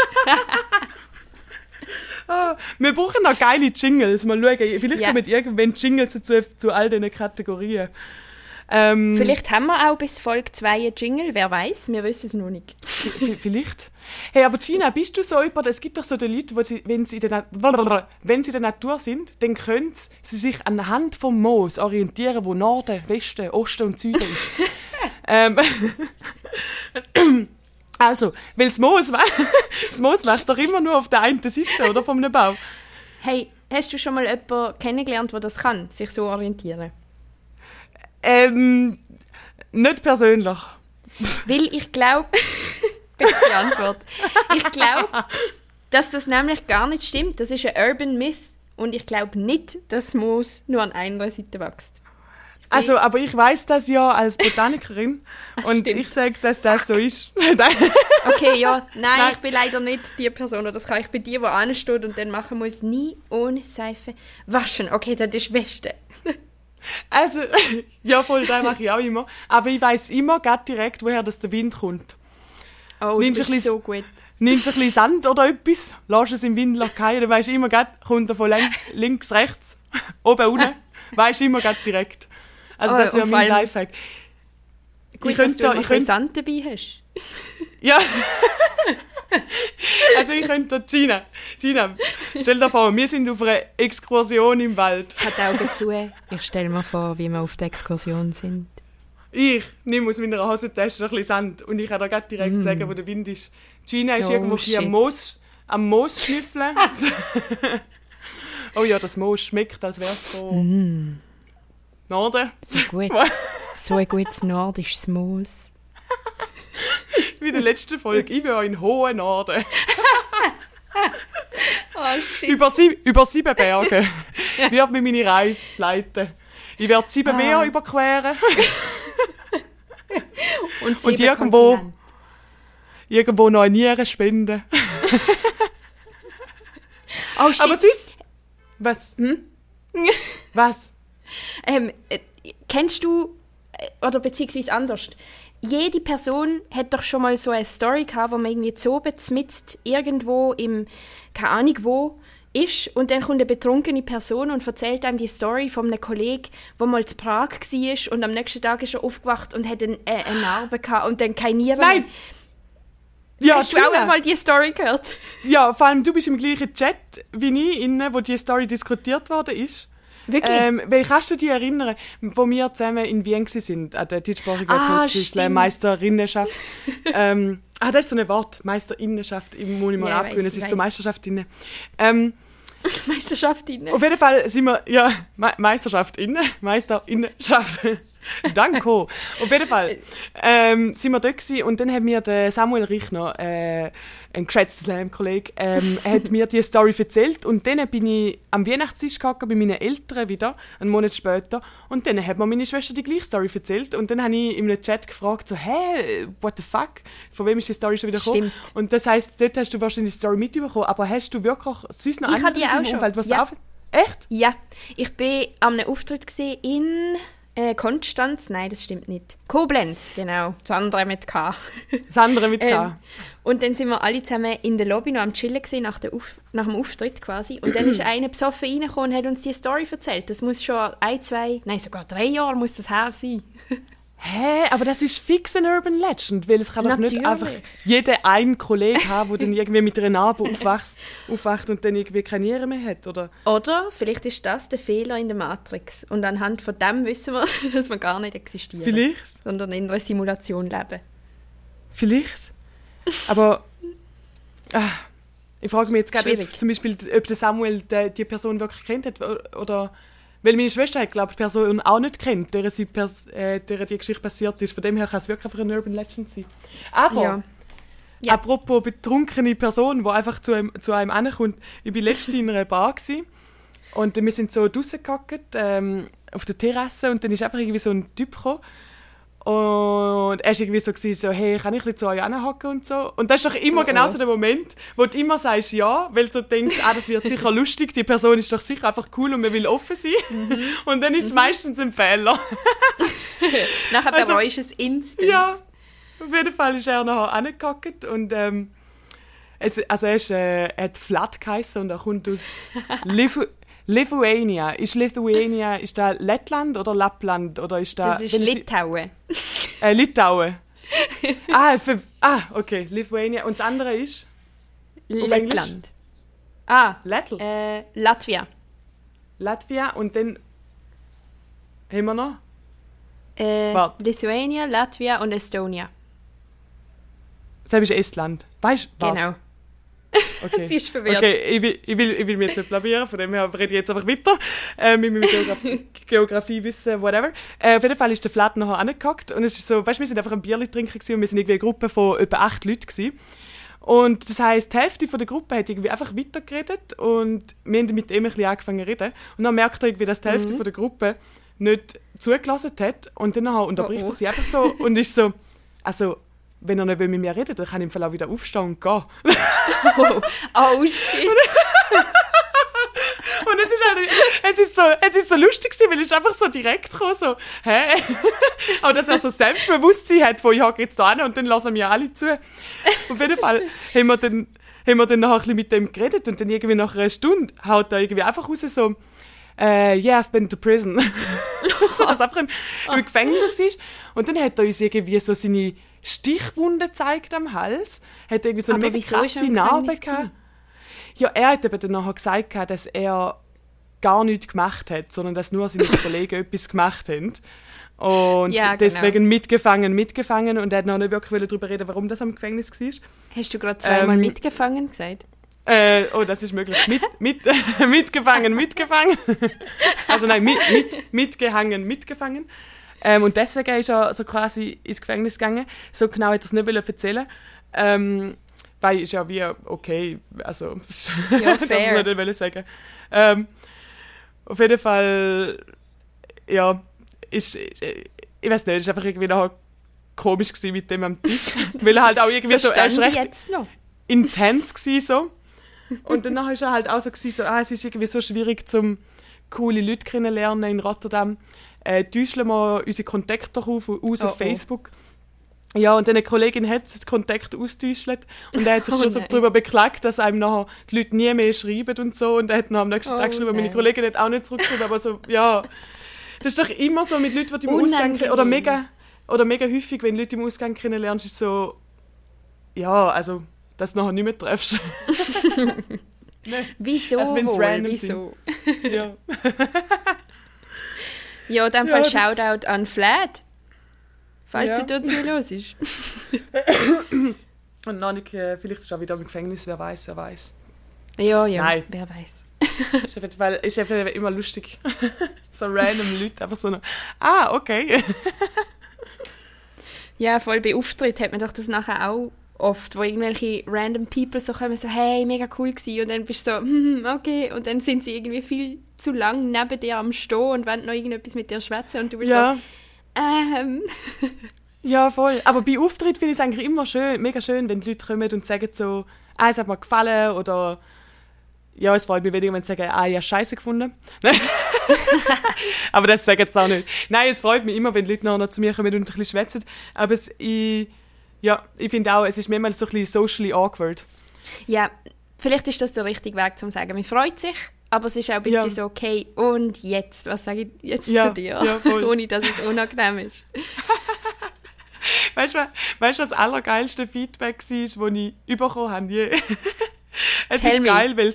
Ah, Wir brauchen noch geile Jingles. Mal schauen, vielleicht Ja. kommen irgendwann Jingles dazu, zu all diesen Kategorien. Ähm, Vielleicht haben wir auch bis Folge 2 einen Jingle, wer weiß, wir wissen es noch nicht. Vielleicht. Hey, aber Gina, bist du so jemand, es gibt doch so die Leute, wo sie, wenn, sie in der Na- wenn sie in der Natur sind, dann können sie sich anhand vom Moos orientieren, wo Norden, Westen, Osten und Süden ist. [laughs] ähm, [laughs] also, weil [laughs] das Moos, das Moos wächst doch immer nur auf der einen Seite, oder, von einem Baum. Hey, hast du schon mal jemanden kennengelernt, der das kann, sich so orientieren? Ähm, nicht persönlich. Weil ich glaube, das ist die Antwort. Ich glaube, dass das nämlich gar nicht stimmt. Das ist ein Urban Myth. Und ich glaube nicht, dass Moos nur an einer Seite wächst. Also, aber ich weiß das ja als Botanikerin [laughs] und stimmt. ich sage, dass das so ist. [laughs] Okay, ja, nein, Nein. ich bin leider nicht die Person. oder Das kann ich bei dir, wo ansteht und dann machen muss, nie ohne Seife waschen. Okay, das ist Weste. Also, [laughs] ja, voll, das mache ich auch immer. Aber ich weiß immer grad direkt, woher das der Wind kommt. Oh, Nimmst du bist ein bisschen- so gut. Nimmst du ein bisschen Sand oder etwas, lässt es im Wind fallen, dann weisst du immer grad, kommt er von links, rechts, oben, unten. Weisst du immer grad direkt. Also, Oh, das wäre mein Lifehack. Gut, ich dass könnte, du immer ich könnte, Sand dabei hast. [laughs] ja. [laughs] also, ich könnte, Gina, Gina, stell dir vor, wir sind auf einer Exkursion im Wald. Hat die Augen zu. Ich stelle mir vor, wie wir auf der Exkursion sind. Ich nehme aus meiner Hosentasche ein bisschen Sand und ich kann dir direkt sagen, wo der Wind ist. Gina ist Oh, irgendwo hier am shit. Moos, am Moos schnüffeln. [laughs] oh ja, das Moos schmeckt, als wäre es von Norden. So gut. so ein gutes nordisches Moos. [laughs] Wie in der letzten Folge. Ich bin auch in hohen Norden. [laughs] Oh shit. über, sie, über sieben Berge [laughs] wird mir meine Reise leiten. Ich werde sieben Ah. Meer überqueren. Und, Und irgendwo- Kontinente. Irgendwo noch eine Niere spenden. Oh shit. Aber süß. Was? Hm? Was? Ähm, äh, kennst du, äh, oder beziehungsweise anders, jede Person hat doch schon mal so eine Story gehabt, wo man irgendwie so bezmitzt irgendwo im, keine Ahnung wo, ist und dann kommt eine betrunkene Person und erzählt einem die Story von einem Kollegen, der mal zu Prag war und am nächsten Tag ist er aufgewacht und hat eine, äh, eine Narbe gehabt und dann keine Nieren Nein! Ja, Hast du auch einmal die Story gehört? Ja, vor allem du bist im gleichen Chat wie ich, inne, wo die Story diskutiert worden ist. Wirklich? Ähm, weil kannst du dich erinnern, wo wir zusammen in Wien sind, an der deutschsprachigen Ah. Meisterinnenschaft. [laughs] ähm, ah, das ist so ein Wort, Meisterinnenschaft, ich muss ich mal Ja, abgewöhnen, es ist so weiss. Meisterschaft inne. Ähm, [laughs] Meisterschaft rein. auf jeden Fall sind wir, ja, Me Meisterschaft inne, Meisterinnenschaft. [laughs] Danke. Auf jeden Fall ähm, sind wir dort gewesen und dann hat mir der Samuel Richner, äh, ein geschätzter Slam-Kollege, ähm, hat mir die Story erzählt und dann bin ich am Weihnachtstisch gegangen bei meinen Eltern wieder, einen Monat später und dann hat mir meine Schwester die gleiche Story erzählt und dann habe ich in einem Chat gefragt, so, hä, what the fuck, von wem ist die Story schon wieder gekommen? Stimmt. Und das heisst, dort hast du wahrscheinlich die Story mitbekommen, aber hast du wirklich sonst noch Ich andere schon. Umfeld, was Ja. Echt? Ja, ich bin an einem Auftritt gesehen in äh, Konstanz. Nein, das stimmt nicht. Koblenz, genau. Das andere mit K. [laughs] Das andere mit K. Ähm, und dann sind wir alle zusammen in der Lobby noch am Chillen gewesen, nach, der Auf nach dem Auftritt quasi. Und dann ist [clears throat] einer besoffen reingekommen und hat uns die Story erzählt. Das muss schon ein, zwei, nein sogar drei Jahre muss das her sein. Hä, aber das ist fix ein Urban Legend, weil es kann doch nicht einfach jeder einen Kollege haben, der dann irgendwie mit einer Narbe aufwacht, aufwacht und dann irgendwie keine Nieren mehr hat, oder? Oder vielleicht ist das der Fehler in der Matrix. Und anhand von dem wissen wir, [laughs] dass wir gar nicht existieren. Vielleicht, Sondern in einer Simulation leben. vielleicht. Aber ah, ich frage mich jetzt gerade, ob, zum Beispiel, ob der Samuel die, die Person wirklich kennt hat, oder... Weil meine Schwester hat, glaube ich, die Person auch nicht kennt, der, sie pers äh, der die Geschichte passiert ist. Von dem her kann es wirklich einfach ein Urban Legend sein. Aber... Ja. Ja. Apropos betrunkene Person, die einfach zu einem, zu einem ankommt. Ich war letztens in einer Bar gewesen, und wir sind so draussen gehockt, ähm, auf der Terrasse und dann ist einfach irgendwie so ein Typ gekommen. Und er war irgendwie so, gewesen, so hey, kann ich ein bisschen zu euch anhocken und so. Und das ist doch immer Oh, oh. genau so der Moment, wo du immer sagst ja, weil du so denkst, ah, das wird sicher lustig, die Person ist doch sicher einfach cool und man will offen sein. Mhm. Und dann ist es meistens ein Fehler. [laughs] Nachher Also- bereust es instant. Ja, auf jeden Fall ist er nachher angehockt und ähm, es, also er, ist, äh, er hat Flat geheißen und er kommt aus [laughs] Lithu Lithuania. Ist Lithuania, ist da Lettland oder Lappland oder ist da... Das ist Litauen. [laughs] Äh, Litauen. ah, für, ah, okay, Lithuania. Und das andere ist Lettland. Ah, Lettl. äh, Latvia. Latvia und dann haben wir noch Äh. Lithuania, Latvia und Estonia. das ist Estland. Weißt du? Genau. [laughs] Okay. Sie ist verwirrt. Okay, ich will, ich, will, ich will mich jetzt nicht blamieren, von dem her rede ich jetzt einfach weiter. Äh, mit meinem Geografie, [laughs] Geografie wissen, whatever. Äh, auf jeden Fall ist der Flat nachher angehockt und es ist so, weißt du, wir sind einfach ein Bierli trinken gewesen und wir sind irgendwie eine Gruppe von etwa acht Leuten gewesen. Und das heisst, die Hälfte von der Gruppe hat irgendwie einfach weitergeredet und wir haben mit ihm ein bisschen angefangen zu reden. Und dann merkt er irgendwie, dass die Mhm. Hälfte von der Gruppe nicht zugelassen hat und dann unterbricht Oh, oh. er sie einfach so und ist so, also, wenn er nicht mit mir reden dann kann ich im Fall auch wieder aufstehen und gehen. Oh, [laughs] oh shit. [laughs] Und es ist halt, es ist so, es ist so lustig gewesen, weil ist einfach so direkt gekommen, so, hä? [laughs] Aber dass er so Selbstbewusstsein hat, von ich hocke jetzt da hin und dann lassen wir alle zu. Auf jeden Fall haben wir dann, haben wir dann nachher ein bisschen mit dem geredet und dann irgendwie nach einer Stunde haut er irgendwie einfach raus so, äh, yeah, I've been to prison. so, dass er einfach im, im Gefängnis war. Und dann hat er uns irgendwie so seine Stichwunde gezeigt am Hals. Hat irgendwie so eine Aber mega krasse Narbe gehabt. Ja, er hat eben dann nachher gesagt, dass er gar nichts gemacht hat, sondern dass nur seine [laughs] Kollegen etwas gemacht haben. Und Ja, genau. deswegen mitgefangen, mitgefangen. Und er hat noch nicht wirklich darüber reden, warum das am Gefängnis war. Hast du gerade zweimal Ähm, mitgefangen gesagt? Äh, oh, das ist möglich. Mit, mit, [laughs] mitgefangen, mitgefangen. [laughs] also nein, mit, mit, mitgehangen, mitgefangen. Ähm, und deswegen ist er so quasi ins Gefängnis gegangen. So genau hat er es nicht erzählen. Ähm, weil ist ja wie, okay, also, [laughs] Ja, das fair. nicht wollen sagen. Ähm, auf jeden Fall, ja, ist, ist ich weiß nicht, ist einfach irgendwie noch komisch gewesen mit dem am Tisch. [laughs] weil er halt auch irgendwie so, er ist recht intens gsi so. [laughs] Und danach war er halt auch so, gewesen, so ah, es ist irgendwie so schwierig, zum coole Leute kennenlernen in Rotterdam. Äh, täuschen wir unsere Kontakte auf, aus Oh, auf oh. Facebook. Ja, und dann eine Kollegin hat das Kontakt austäuscht und er hat sich [laughs] Oh schon so nein. darüber beklagt, dass einem nachher die Leute nie mehr schreiben und so. Und er hat noch am nächsten Oh Tag geschrieben, meine. Kollegin hat auch nicht zurückgeschrieben, aber so, ja. Das ist doch immer so mit Leuten, die du im Ausgang oder mega, oder mega häufig, wenn Leute im Ausgang kennenlernst, ist so, ja, also, dass du nachher nicht mehr triffst. [laughs] [laughs] Wieso Also wenn's wohl? random Wieso? ja. Ja, in dem Ja, Fall Shoutout an Flat. Falls Ja. du dazu los ist. Und noch nicht, äh, vielleicht ist er auch wieder im Gefängnis, wer weiß, wer weiß. Ja, ja, Nein. wer weiß. Ist jeden Fall, ist Fall immer lustig. [laughs] so random Leute, einfach so eine, ah, okay. Ja, voll bei Auftritt hat man doch das nachher auch oft, wo irgendwelche random People so kommen, so hey, mega cool gewesen und dann bist du so, [laughs] hm, okay, und dann sind sie irgendwie viel zu lang neben dir am Stehen und wollen noch irgendetwas mit dir schwätzen und du bist ja. so, ähm, [laughs] Ja, voll. Aber bei Auftritt finde ich es eigentlich immer schön, mega schön, wenn die Leute kommen und sagen so, ah, es hat mir gefallen oder ja, es freut mich weniger, wenn sie sagen, ah, ich habe Scheiße gefunden. [laughs] Aber das sagen sie auch nicht. Nein, es freut mich immer, wenn die Leute nachher noch zu mir kommen und ein bisschen schwätzen. Aber es, ich, ja, ich finde auch, es ist manchmal so ein bisschen socially awkward. ja, vielleicht ist das der richtige Weg zum sagen. Man freut sich, aber es ist auch ein bisschen Ja. so, okay, und jetzt, was sage ich jetzt Ja, zu dir? ja. [laughs] Ohne, dass es unangenehm ist. [laughs] Weißt du, weißt, du, was das allergeilste Feedback war, das ich bekommen habe? Je? [laughs] es Tell ist me. geil, weil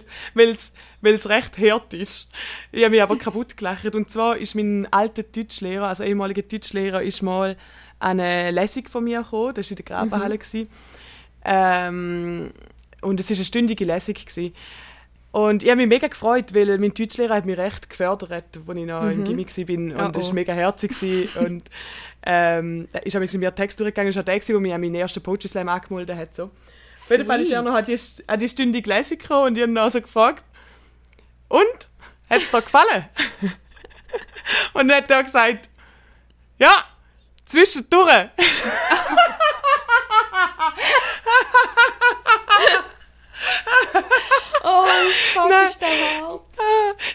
weil's recht hart ist. Ich habe mich aber kaputt gelacht. Und zwar ist mein alter Deutschlehrer, also ehemaliger Deutschlehrer, ist mal an eine Lesung von mir gekommen. Das war in der Grabenhalle. gewesen. Ähm, und es war eine stündige Lesung. Gewesen. Und ich habe mich mega gefreut, weil mein Deutschlehrer hat mich recht gefördert, als ich noch im Gimmick war. Und Oh, es oh. war mega herzig. [laughs] und ähm, er ist mit mir Text durchgegangen. Es war der, der mich an meinen ersten Poetry Slam angemeldet hat. So. Auf jeden Fall ist er noch an die, an die Stunde gelesen gekommen und ich habe ihn also gefragt, und? Hat es dir gefallen? [laughs] und dann hat er gesagt, ja, zwischendurch. [laughs] Oh, fuck, Nein. ist der hart.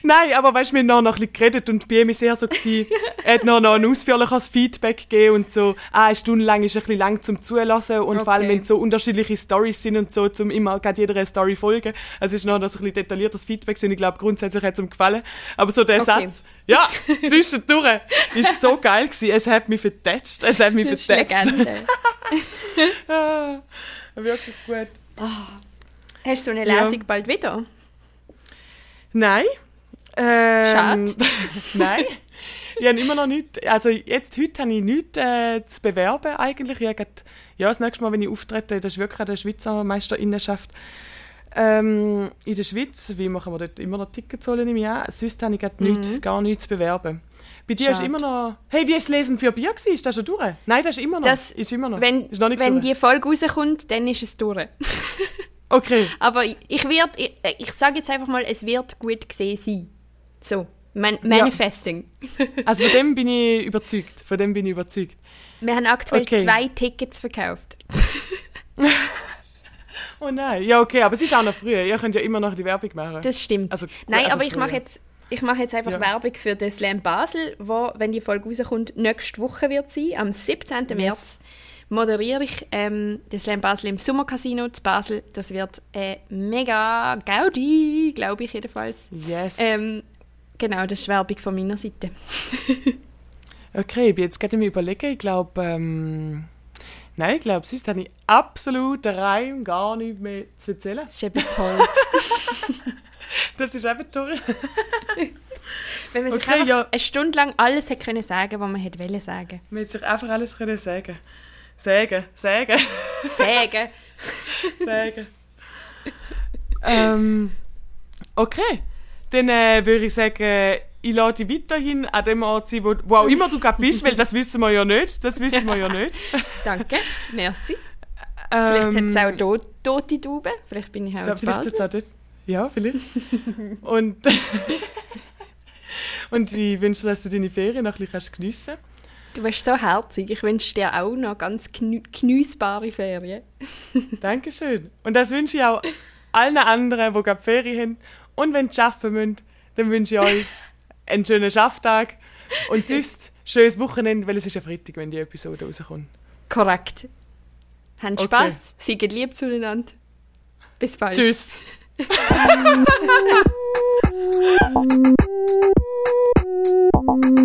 Nein, aber weißt du, wir haben noch ein bisschen geredet und bei ihm war es eher so, gewesen, er hat noch, noch ein ausführliches Feedback gegeben und so, ah, eine Stunde lang ist ein bisschen lang zum Zulassen und vor allem, Okay. wenn es so unterschiedliche Stories sind und so, zum immer gerade jeder eine Story folgen. Also es ist noch ein bisschen detailliertes Feedback und ich glaube, grundsätzlich hat es ihm gefallen. Aber so der Okay. Satz, ja, [laughs] zwischendurch, ist so geil gewesen. Es hat mich vertätscht, es hat mich vertätscht. [laughs] Ah, wirklich gut. Hast du so eine Ja. Lesung bald wieder? Nein. Ähm, Schade. [laughs] [laughs] nein. Ich habe immer noch nichts. Also jetzt, heute habe ich nichts äh, zu bewerben eigentlich. Ich habe grad, ja, das nächste Mal, wenn ich auftrete, das ist wirklich an der Schweizer Meisterinnenschaft ähm, in der Schweiz. Wie machen wir dort immer noch Tickets holen im Jahr? Sonst habe ich grad nichts, gar nichts zu bewerben. Bei dir ist Mhm. Schade. immer noch... Hey, wie ist das Lesen für Bier gewesen? Ist das schon durch? Nein, das ist immer noch. Das- ist immer noch. Wenn, ist noch wenn durch. die Folge rauskommt, dann ist es durch. [laughs] Okay. Aber ich, ich, werd- ich, ich sage jetzt einfach mal, es wird gut gesehen sein. So, man, Manifesting. [laughs] Also von dem bin ich überzeugt. Von dem bin ich überzeugt. Wir haben aktuell Okay. zwei Tickets verkauft. [laughs] Oh nein. Ja, okay, aber es ist auch noch früh. Ihr könnt ja immer noch die Werbung machen. Das stimmt. Also, Nein, also aber ich früher. mache jetzt, ich mache jetzt einfach Ja. Werbung für den Slam Basel, wo, wenn die Folge rauskommt, nächste Woche wird sein. Am 17. März moderiere ich ähm, den Slam Basel im Sommercasino zu Basel. Das wird äh, mega Gaudi, glaube ich jedenfalls. Yes. Ähm, genau, das ist Werbung von meiner Seite. [laughs] Okay, ich bin jetzt gerade am überlegen. Ich glaube, ähm, nein, ich glaube, sonst habe ich absolut rein gar nichts mehr zu erzählen. Das ist eben toll. [laughs] Das ist eben toll. [laughs] wenn man sich Okay, einfach ja. eine Stunde lang alles hätte können sagen, was man hätte wollen sagen. Man hätte sich einfach alles können sagen Sagen, sagen, Sagen. [laughs] sagen. ähm, okay, dann äh, würde ich sagen, ich lade dich weiterhin an dem Ort sein, wo, wo auch immer du gerade bist, weil das wissen wir ja nicht. Das wissen wir ja [laughs] nicht. Danke. Merci. Vielleicht Ähm, hat es auch to tote Tauben. Vielleicht bin ich auch Ja, in vielleicht jetzt auch dort. Ja, vielleicht. und, [laughs] und ich wünsche dir, dass du deine Ferien noch ein bisschen kannst geniessen Du bist so herzig. Ich wünsche dir auch noch ganz genu- geniessbare Ferien. [laughs] Dankeschön. Und das wünsche ich auch allen anderen, die gerade Ferien haben. Und wenn sie arbeiten müssen, dann wünsche ich euch einen schönen Schafftag. Und sonst, schönes Wochenende, weil es ist ja Freitag, wenn die Episode rauskommt. Korrekt. Habt Okay. Spaß, seid lieb zueinander. Bis bald. Tschüss. [laughs]